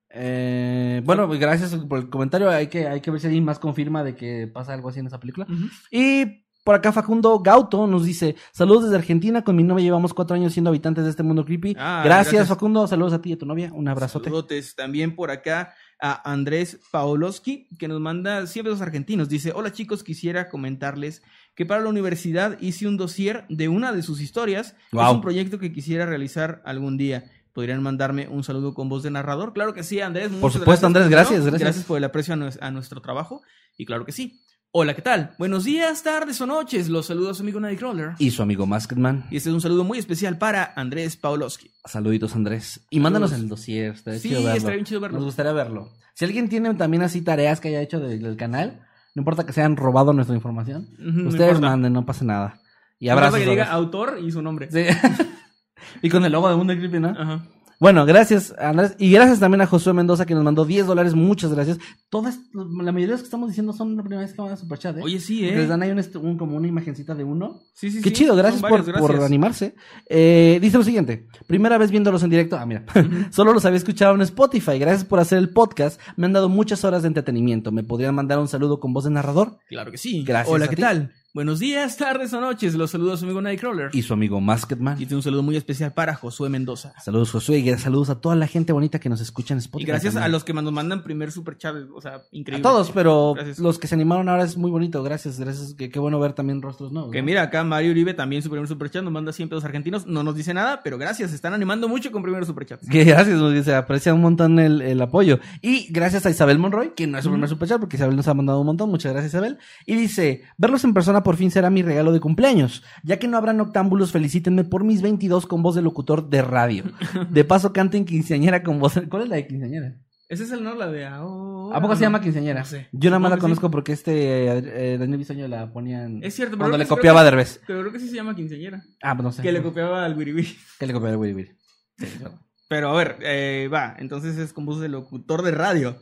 Eh, bueno, pues gracias por el comentario. Hay que, hay que ver si alguien más confirma de que pasa algo así en esa película. Y por acá Facundo Gauto nos dice, saludos desde Argentina, con mi novia llevamos cuatro años siendo habitantes de este mundo creepy. Ah, gracias, gracias. Facundo, saludos a ti y a tu novia, un abrazote. Saludotes. También por acá a Andrés Paoloski, que nos manda siempre los argentinos. Dice, hola chicos, quisiera comentarles que para la universidad hice un dossier de una de sus historias. Wow. Es un proyecto que quisiera realizar algún día. ¿Podrían mandarme un saludo con voz de narrador? Claro que sí, Andrés. muchas supuesto, Andrés, primero. gracias, gracias. Gracias por el aprecio a, a nuestro trabajo. Y claro que sí. Hola, ¿qué tal? Buenos días, tardes o noches. Los saludos a su amigo Nightcrawler. Y su amigo Masketman. Y este es un saludo muy especial para Andrés Paoloski. Saluditos, Andrés. Y mándanos el dossier. estaría Sí, verlo. estaría bien chido verlo. Nos gustaría verlo. Si alguien tiene también así tareas que haya hecho de- del canal, no importa que se hayan robado nuestra información, Ujú, no ustedes importa. manden, no pasa nada. Y No abrazos. que diga autor y su nombre. Sí. y con el logo de Mundo Creepy, ¿no? Ajá. Bueno, gracias, Andrés. Y gracias también a Josué Mendoza que nos mandó 10 dólares. Muchas gracias. Todas, la mayoría de los que estamos diciendo son la primera vez que van a Superchat, ¿eh? Oye, sí, ¿eh? Les dan ahí un, est- un- como una imagencita de uno. Sí, sí, Qué sí. chido, gracias, por, por animarse. Eh, dice lo siguiente: Primera vez viéndolos en directo. Ah, mira, solo los había escuchado en Spotify. Gracias por hacer el podcast. Me han dado muchas horas de entretenimiento. ¿Me podrían mandar un saludo con voz de narrador? Claro que sí. Gracias Hola, a ¿qué ti. tal? Buenos días, tardes o noches. Los saludos a su amigo Nightcrawler. Y su amigo Masketman. Y un saludo muy especial para Josué Mendoza. Saludos, Josué. Y saludos a toda la gente bonita que nos escucha en Spotify. Y gracias también. a los que nos mandan primer super chat, o sea, increíble. A todos, pero Gracias. los que se animaron ahora es muy bonito. Gracias, gracias. Qué, qué bueno ver también rostros nuevos. Que ¿no? mira, acá Mario Uribe también su primer super chat nos manda 100 pesos argentinos. No nos dice nada, pero gracias. Se están animando mucho con primer super chat. Que gracias, porque se aprecia un montón el, el apoyo. Y gracias a Isabel Monroy, que no es su primer superchat, porque Isabel nos ha mandado un montón. Muchas gracias, Isabel. Y dice, verlos en persona por fin será mi regalo de cumpleaños. Ya que no habrá noctámbulos, felicítenme por mis 22 con voz de locutor de radio. De paso canten quinceañera con voz... ¿Cuál es la de quinceañera? Ese es el no, la de ahora. ¿A poco se No. llama quinceañera? No sé. Yo nada más la conozco porque este eh, Daniel Bisoño la ponía en... Es cierto, pero Cuando le copiaba a Derbez. Pero creo que sí se llama quinceañera. Ah, pues no sé. Que le copiaba al Wiribiri. Que le copiaba a Willy Willy. Sí. Pero a ver, eh, va, entonces es con voz de locutor de radio.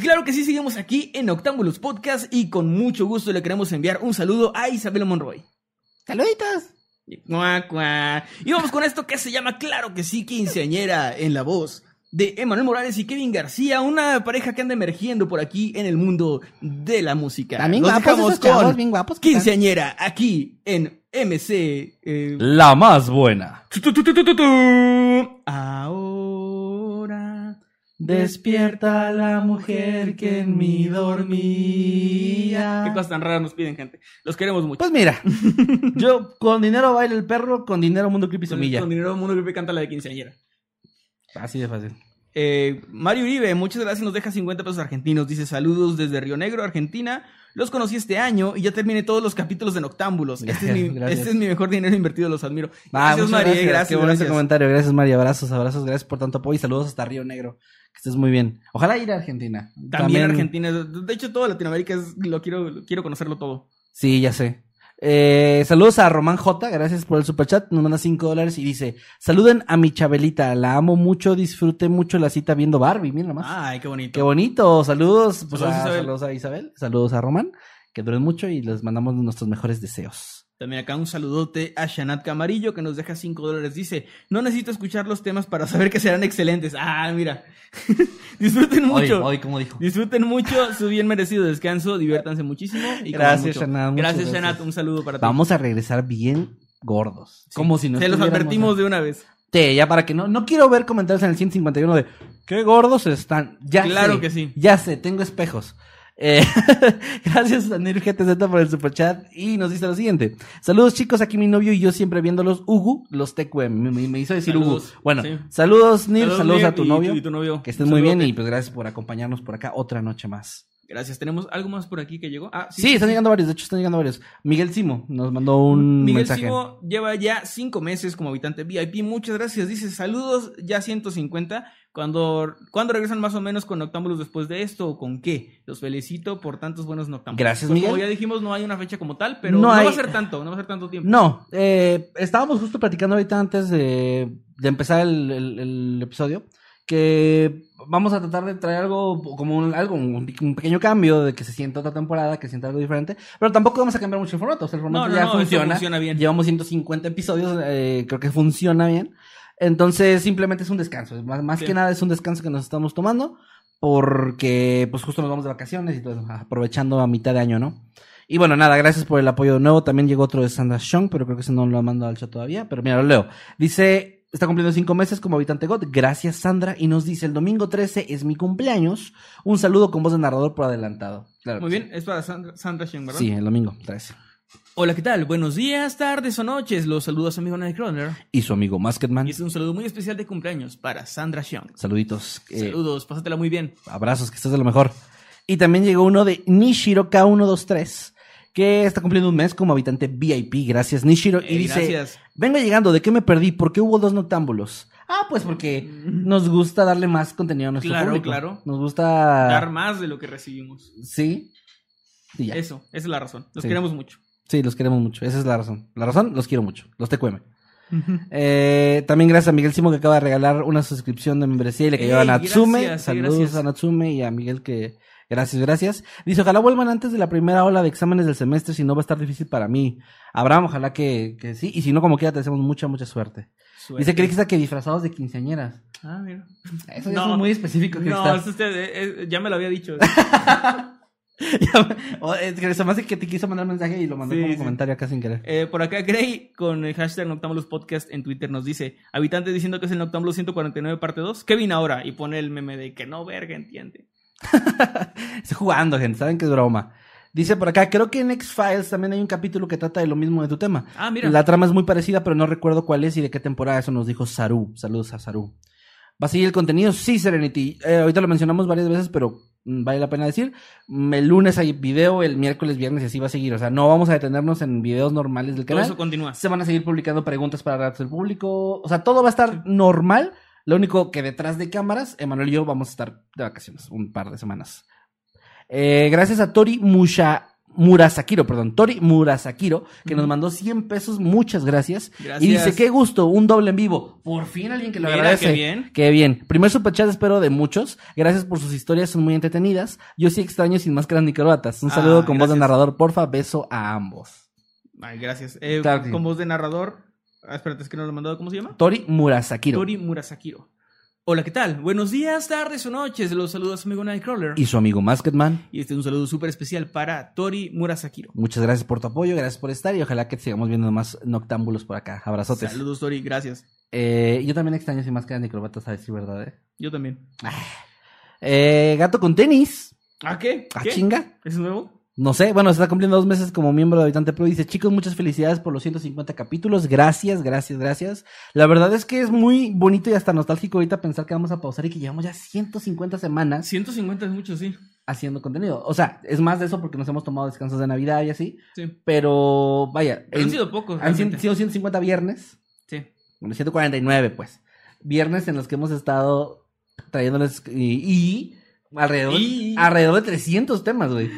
Y claro que sí, seguimos aquí en Octámbulos Podcast y con mucho gusto le queremos enviar un saludo a Isabel Monroy. ¡Saluditos! Y vamos con esto que se llama Claro que sí, quinceañera en la voz de Emanuel Morales y Kevin García, una pareja que anda emergiendo por aquí en el mundo de la música. También Los guapos esos quinceañera aquí en MC. eh, La más buena. Ahora Despierta la mujer que en mí dormía. Qué cosas tan raras nos piden, gente. Los queremos mucho. Pues mira, yo con dinero baila el perro, con dinero mundo creepy se humilla. con dinero mundo que canta la de quinceañera. Así de fácil. Eh, Mario Uribe, muchas gracias, nos deja 50 pesos argentinos. Dice saludos desde Río Negro, Argentina. Los conocí este año y ya terminé todos los capítulos de Noctámbulos. Este, es mi, Gracias. este es mi mejor dinero invertido, los admiro. Ah, Gracias, María, gracias. gracias, Qué bonito gracias. comentario. Gracias, María. Abrazos, abrazos. Gracias por tanto apoyo y saludos hasta Río Negro. Que estés muy bien. Ojalá ir a Argentina. También, Argentina. De hecho, toda Latinoamérica es, lo quiero, quiero conocerlo todo. Sí, ya sé. Eh, saludos a Román J, gracias por el superchat, nos manda 5 dólares y dice, saluden a mi Chabelita, la amo mucho, disfruté mucho la cita viendo Barbie, mira nomás. Ay, qué bonito. Qué bonito, saludos, pues, Saludos, a, Isabel. saludos a Isabel, saludos a Román, que duren mucho y les mandamos nuestros mejores deseos. También acá un saludote a Shanat Camarillo que nos deja 5 dólares. Dice, no necesito escuchar los temas para saber que serán excelentes. Ah, mira. Disfruten mucho. Hoy, hoy, como dijo. Disfruten mucho su bien merecido descanso. Diviértanse muchísimo. Y Gracias. Shanat, Gracias, gracias. Shanat. Un saludo para ti. Vamos a regresar bien gordos. Sí. Como si no Se los advertimos de una vez. Sí, ya para que no. No quiero ver comentarios en el 151 de qué gordos están. Ya Claro sé, que sí. Ya sé, tengo espejos. Eh, gracias Daniel GTZ por el superchat y nos dice lo siguiente. Saludos chicos, aquí mi novio y yo siempre viéndolos. Ugu, los TQM. Me, hizo decir Ugu. Bueno, sí. saludos Nir, saludos, Nir, a tu y novio. y tu novio. Que estés Un muy bien saludote. y pues gracias por acompañarnos por acá otra noche más. Gracias. ¿Tenemos algo más por aquí que llegó? Ah, Sí, están llegando varios, de hecho están llegando varios. Miguel Simo nos mandó un Miguel mensaje. Simo lleva ya cinco meses como habitante VIP. Muchas gracias. Dice saludos ya 150. Cuando, ¿Cuándo regresan más o menos con Noctámbulos después de esto o con qué? Los felicito por tantos buenos Noctámbulos. Gracias, Pues, Miguel. Como ya dijimos, no hay una fecha como tal, pero No no, hay- va a ser tanto, no va a ser tanto tiempo. No, eh, estábamos justo platicando ahorita antes de, de empezar el, el- el episodio que vamos a tratar de traer algo como un, algo, un, un pequeño cambio de que se sienta otra temporada, que se sienta algo diferente, pero tampoco vamos a cambiar mucho el formato, o sea, el formato No, no, ya funciona, funciona bien. llevamos 150 episodios, eh, creo que funciona bien, entonces simplemente es un descanso, es más, más Sí. que nada es un descanso que nos estamos tomando porque pues justo nos vamos de vacaciones y todo eso, aprovechando a mitad de año, ¿no? Y bueno, nada, gracias por el apoyo de nuevo. También llegó otro de Sandra Shong, pero creo que ese no lo ha mandado al chat todavía. Pero mira, lo leo. Dice, está cumpliendo cinco meses como habitante God. Gracias, Sandra. Y nos dice, el domingo 13 es mi cumpleaños. Un saludo con voz de narrador por adelantado. Claro Muy bien, es para Sandra, Sandra Shen, Sí, ¿verdad? Sí, el domingo 13. Hola, ¿qué tal? Buenos días, tardes o noches. Los saludos amigo Nightcrawler. Y su amigo Masketman. Y es un saludo muy especial de cumpleaños para Sandra Shen. Saluditos. eh, Saludos, pásatela muy bien. abrazos, que estés de lo mejor. Y también llegó uno de Nishiro K123, que está cumpliendo un mes como habitante VIP. Gracias, Nishiro. y Ey, dice, gracias. venga llegando, ¿de qué me perdí? ¿Por qué hubo dos noctámbulos? Ah, pues porque nos gusta darle más contenido a nuestro Claro, público. claro. Nos gusta... Dar más de lo que recibimos. Sí. Y ya. Eso, esa es la razón. Los Sí. queremos mucho. Sí, los queremos mucho. Esa es la razón. La razón, los quiero mucho. Los TQM. Eh, también gracias a Miguel Simo que acaba de regalar una suscripción de membresía y le cayó a Natsume. gracias, sí, Saludos gracias. a Natsume y a Miguel que... Gracias, gracias. Dice, ojalá vuelvan antes de la primera ola de exámenes del semestre, si no va a estar difícil para mí. Abraham, ojalá que, que sí. Y si no, como quiera, te deseamos mucha, mucha suerte. Suerte. Dice que está que disfrazados de quinceañeras. Ah, mira. Eso No. es muy específico, No, eso usted, eh, eh, ya me lo había dicho. Que se me hace que te quiso mandar mensaje y lo mandé Sí, como sí. comentario acá sin querer. Eh, por acá, Gray, con el hashtag Noctámbulos Podcast en Twitter, nos dice: Habitante diciendo que es el Noctámbulos 149, parte 2. Kevin ahora. Y pone el meme de que no, verga, entiende. Estoy jugando, gente. Saben que es broma. Dice por acá, creo que en X-Files también hay un capítulo que trata de lo mismo de tu tema. Ah, mira. La trama es muy parecida, pero no recuerdo cuál es y de qué temporada. Eso nos dijo Saru. Saludos a Saru. ¿Va a seguir el contenido? Sí, Serenity. Eh, ahorita lo mencionamos varias veces, pero mm, vale la pena decir. Mm, El lunes hay video, el miércoles, viernes y así va a seguir. O sea, no vamos a detenernos en videos normales del Todo canal. eso continúa. Se van a seguir publicando preguntas para datos del público. O sea, todo va a estar normal. Lo único que detrás de cámaras, Emanuel y yo vamos a estar de vacaciones un par de semanas. Eh, gracias a Tori Musha, Murasakiro, perdón, Tori Murasakiro, que nos mandó 100 pesos. Muchas gracias. Gracias. Y dice, qué gusto, un doble en vivo. Por fin alguien que lo Mira, agradece. qué bien. Qué bien. Primer superchat espero de muchos. Gracias por sus historias, son muy entretenidas. Yo sí extraño sin máscaras ni corbatas. Un Ah, saludo con voz de narrador. Porfa, beso a ambos. Ay, gracias. Eh. Con voz de narrador. Ah, espérate, es que no lo he mandado. ¿Cómo se llama? Tori Murasakiro. Tori Murasakiro. Hola, ¿qué tal? Buenos días, tardes o noches. Los saludos, amigo Nightcrawler. Y su amigo Masketman. Y este es un saludo súper especial para Tori Murasakiro. Muchas gracias por tu apoyo, gracias por estar y ojalá que sigamos viendo más noctámbulos por acá. Abrazotes. Saludos, Tori, gracias. Eh, yo también extraño sin máscara ni corbatas, a decir verdad. ¿eh? Yo también. Eh, gato con tenis. ¿Ah, qué? ¿A ¿Qué? chinga? ¿Es nuevo? No sé, bueno, se está cumpliendo dos meses como miembro de Habitante Pro. Dice, chicos, muchas felicidades por los 150 capítulos. Gracias, gracias, gracias. La verdad es que es muy bonito y hasta nostálgico ahorita pensar que vamos a pausar y que llevamos ya 150 semanas 150 es mucho, sí. haciendo contenido. O sea, es más de eso porque nos hemos tomado descansos de Navidad y así. Sí. Pero, vaya. Pero han sido pocos. han sido realmente. 150 viernes. Sí. Bueno, 149, pues. Viernes en los que hemos estado trayéndoles y, y alrededor, Y- alrededor de 300 temas, güey.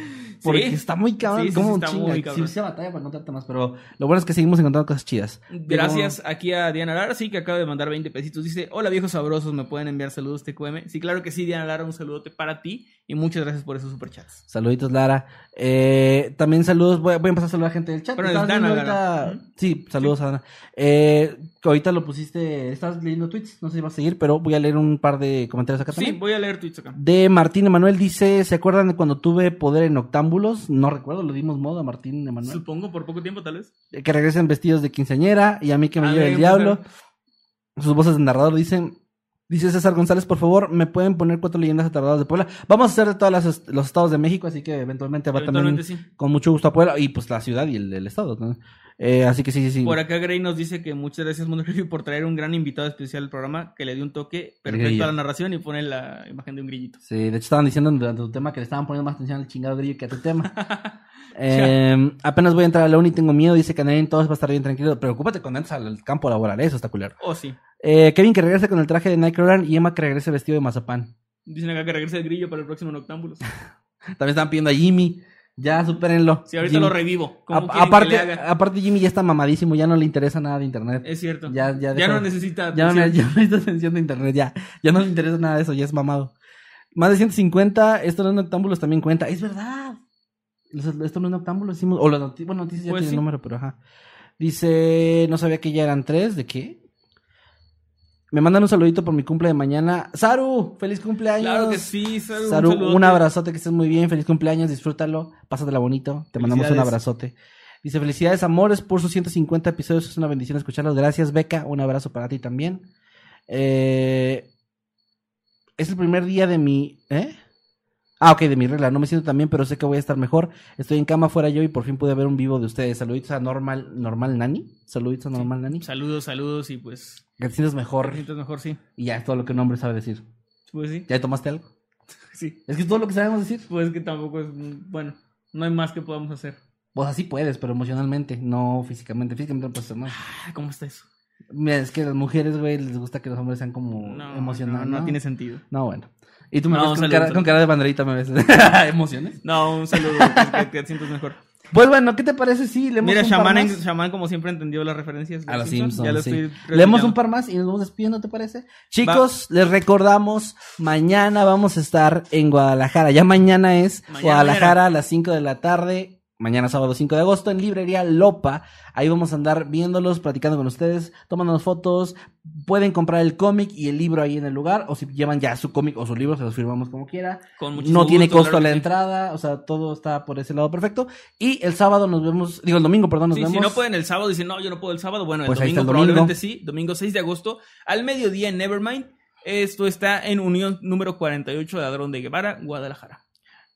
Porque Sí. está muy cabrón. Sí, sí, como sí, un está chinga. muy Sí, cabrón. se batalla para encontrarte más, pero lo bueno es que seguimos encontrando cosas chidas. Gracias aquí a Diana Lara, sí, que acaba de mandar 20 pesitos. Dice, hola viejos sabrosos, ¿me pueden enviar saludos TQM? Sí, claro que sí, Diana Lara, un saludote para ti y muchas gracias por esos superchats. Saluditos, Lara. Eh, también saludos. Voy, voy a empezar a saludar a gente del chat. Pero Estabas es Dana, ahorita- Sí, saludos a Dana. Eh, que ahorita lo pusiste. Estás leyendo tweets. No sé si vas a seguir, pero voy a leer un par de comentarios acá Sí, también. voy a leer tweets acá. De Martín Emanuel dice: ¿Se acuerdan de cuando tuve poder en No recuerdo, le dimos modo a Martín Emanuel. Supongo por poco tiempo, tal vez. Que regresen vestidos de quinceañera y a mí que me A lleve ver, el diablo. Sus voces de narrador dicen. Dice César González, por favor, ¿me pueden poner cuatro leyendas atardadas de Puebla? Vamos a hacer de todos los estados de México, así que eventualmente va Eventualmente también sí. con mucho gusto a Puebla y pues la ciudad y el, el estado. ¿no? Eh, así que sí, sí, sí. Por acá Gray nos dice que muchas gracias Mundo Review por traer un gran invitado especial al programa que le dio un toque perfecto a la narración y pone la imagen de un grillito. Sí, de hecho estaban diciendo durante tu tema que le estaban poniendo más atención al chingado grillo que a tu tema. Eh, apenas voy a entrar a la uni, tengo miedo, dice que nadie todos va a estar bien tranquilo. Preocúpate cuando entres al campo laboral, eso está culero. Oh, sí. Eh, Kevin que regrese con el traje de Nightcrawler y Emma que regrese vestido de mazapán. Dicen acá que regrese el grillo para el próximo Noctámbulos. También estaban pidiendo a Jimmy. Ya, supérenlo. Sí, ahorita Jimmy. lo revivo. ¿Cómo A- quieren que aparte, aparte Jimmy ya está mamadísimo, ya no le interesa nada de internet. Es cierto. Ya- ya deja- no necesita. Ya no, ya necesita atención de internet, ya. Ya no le interesa nada de eso, ya es mamado. Más de 150, esto no es noctámbulos, también cuenta. Es verdad. Esto no es noctámbulos, decimos. O las noticias, bueno, noticias ya Pues tienen sí. número, pero ajá. Dice, no sabía que ya eran tres, ¿de qué? Me mandan un saludito por mi cumple de mañana. Saru, feliz cumpleaños. Claro que sí, Saru. Saru, un, abrazote, que estés muy bien, feliz cumpleaños, disfrútalo, pásatela bonito, te mandamos un abrazote. Dice, felicidades amores por sus 150 episodios, es una bendición escucharlos, gracias Beca, un abrazo para ti también. Eh, es el primer día de mi... ¿Eh? Ah, ok, de mi regla, no me siento tan bien, pero sé que voy a estar mejor. Estoy en cama fuera yo y por fin pude ver un vivo de ustedes. Saluditos a Normal, Normal Nani. Saluditos a Normal Nani. Saludos, saludos y pues. Que te sientas Te mejor. sientes mejor, sí. Y ya es todo lo que un hombre sabe decir. Pues sí. ¿Ya tomaste algo? Sí. Es que es todo lo que sabemos decir. Pues que tampoco es. Bueno, no hay más que podamos hacer. Pues así puedes, pero emocionalmente, no físicamente. Físicamente no puedes hacer nada. Ah, ¿Cómo está eso? Mira, es que a las mujeres, güey, les gusta que los hombres sean como No, emocionados. no, no tiene sentido. No, bueno. Y tú me No, ves con saludo, cara, saludo. con cara de banderita, me ves. ¿Emociones? No, un saludo. que, que te sientas mejor. Pues bueno, ¿qué te parece si leemos Mira, un par Shaman, más? Shaman, como siempre, entendió las referencias. de A los Simpsons, Ya lo sí. estoy Leemos un par más y nos vamos despidiendo, ¿te parece? Chicos, les recordamos, mañana vamos a estar en Guadalajara. Ya mañana es Mañana, Guadalajara a las 5 de la tarde. Mañana sábado 5 de agosto en librería Lopa. Ahí vamos a andar viéndolos, platicando con ustedes, tomándonos fotos. Pueden comprar el cómic y el libro ahí en el lugar. O si llevan ya su cómic o su libro, se los firmamos como quiera. Con No tiene gusto, costo claro la que entrada. O sea, todo está por ese lado perfecto. Y el sábado nos vemos, digo el domingo, perdón, nos Sí, vemos. si no pueden el sábado, dicen, no, yo no puedo el sábado. Bueno, el Pues domingo está el domingo. probablemente sí. Domingo 6 de agosto, al mediodía en Nevermind. Esto está en Unión número 48 de Ladrón de Guevara, Guadalajara.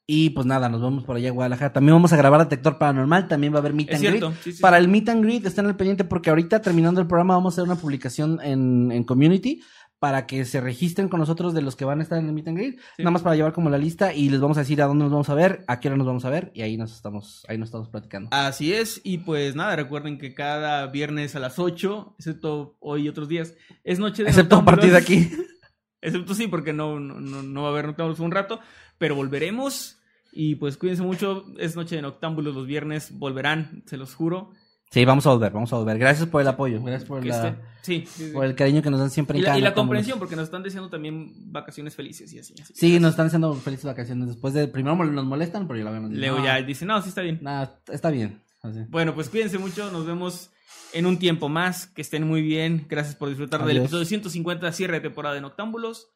Y pues nada, nos vemos por allá en Guadalajara. También vamos a grabar Detector Paranormal. También va a haber Meet and Greet. sí, sí, Para sí. el Meet and Greet estén al pendiente porque ahorita terminando el programa vamos a hacer una publicación en, en Community para que se registren con nosotros de los que van a estar en el Meet and Greet. Nada más para llevar como la lista y les vamos a decir a dónde nos vamos a ver, a qué hora nos vamos a ver y ahí nos estamos, ahí nos estamos platicando. Así es, y pues nada, recuerden que cada viernes a las 8, excepto hoy y otros días, es noche de Excepto a partir de aquí. Excepto sí, porque no, no, no, no va a haber Noctámbulos un rato, pero volveremos. Y pues cuídense mucho, es noche de Noctámbulos los viernes, volverán, se los juro. Sí, vamos a volver, vamos a volver. Gracias por el apoyo, gracias por, la- esté- sí, sí, sí. por el cariño que nos dan siempre Y en la, cada y la comprensión, porque nos están deseando también vacaciones felices y así. así. Sí, nos están haciendo felices vacaciones. Después de, primero nos molestan, pero ya la nos Leo "No, ya dice, no, sí está bien. Nada, está bien. Así. Bueno, pues cuídense mucho, nos vemos en un tiempo más, que estén muy bien, gracias por disfrutar del episodio 150, cierre de temporada de Noctámbulos,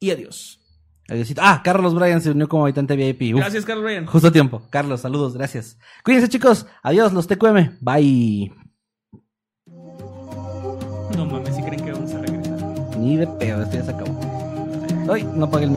y adiós. Adiósito. Ah, Carlos Bryan se unió como habitante VIP. Uf, Gracias, Carlos Ryan. Justo a tiempo. Carlos, saludos, gracias. Cuídense, chicos. Adiós, los TQM. Bye. No mames, si creen que vamos a regresar. Ni de pedo, esto ya se acabó. Ay, no apagué el.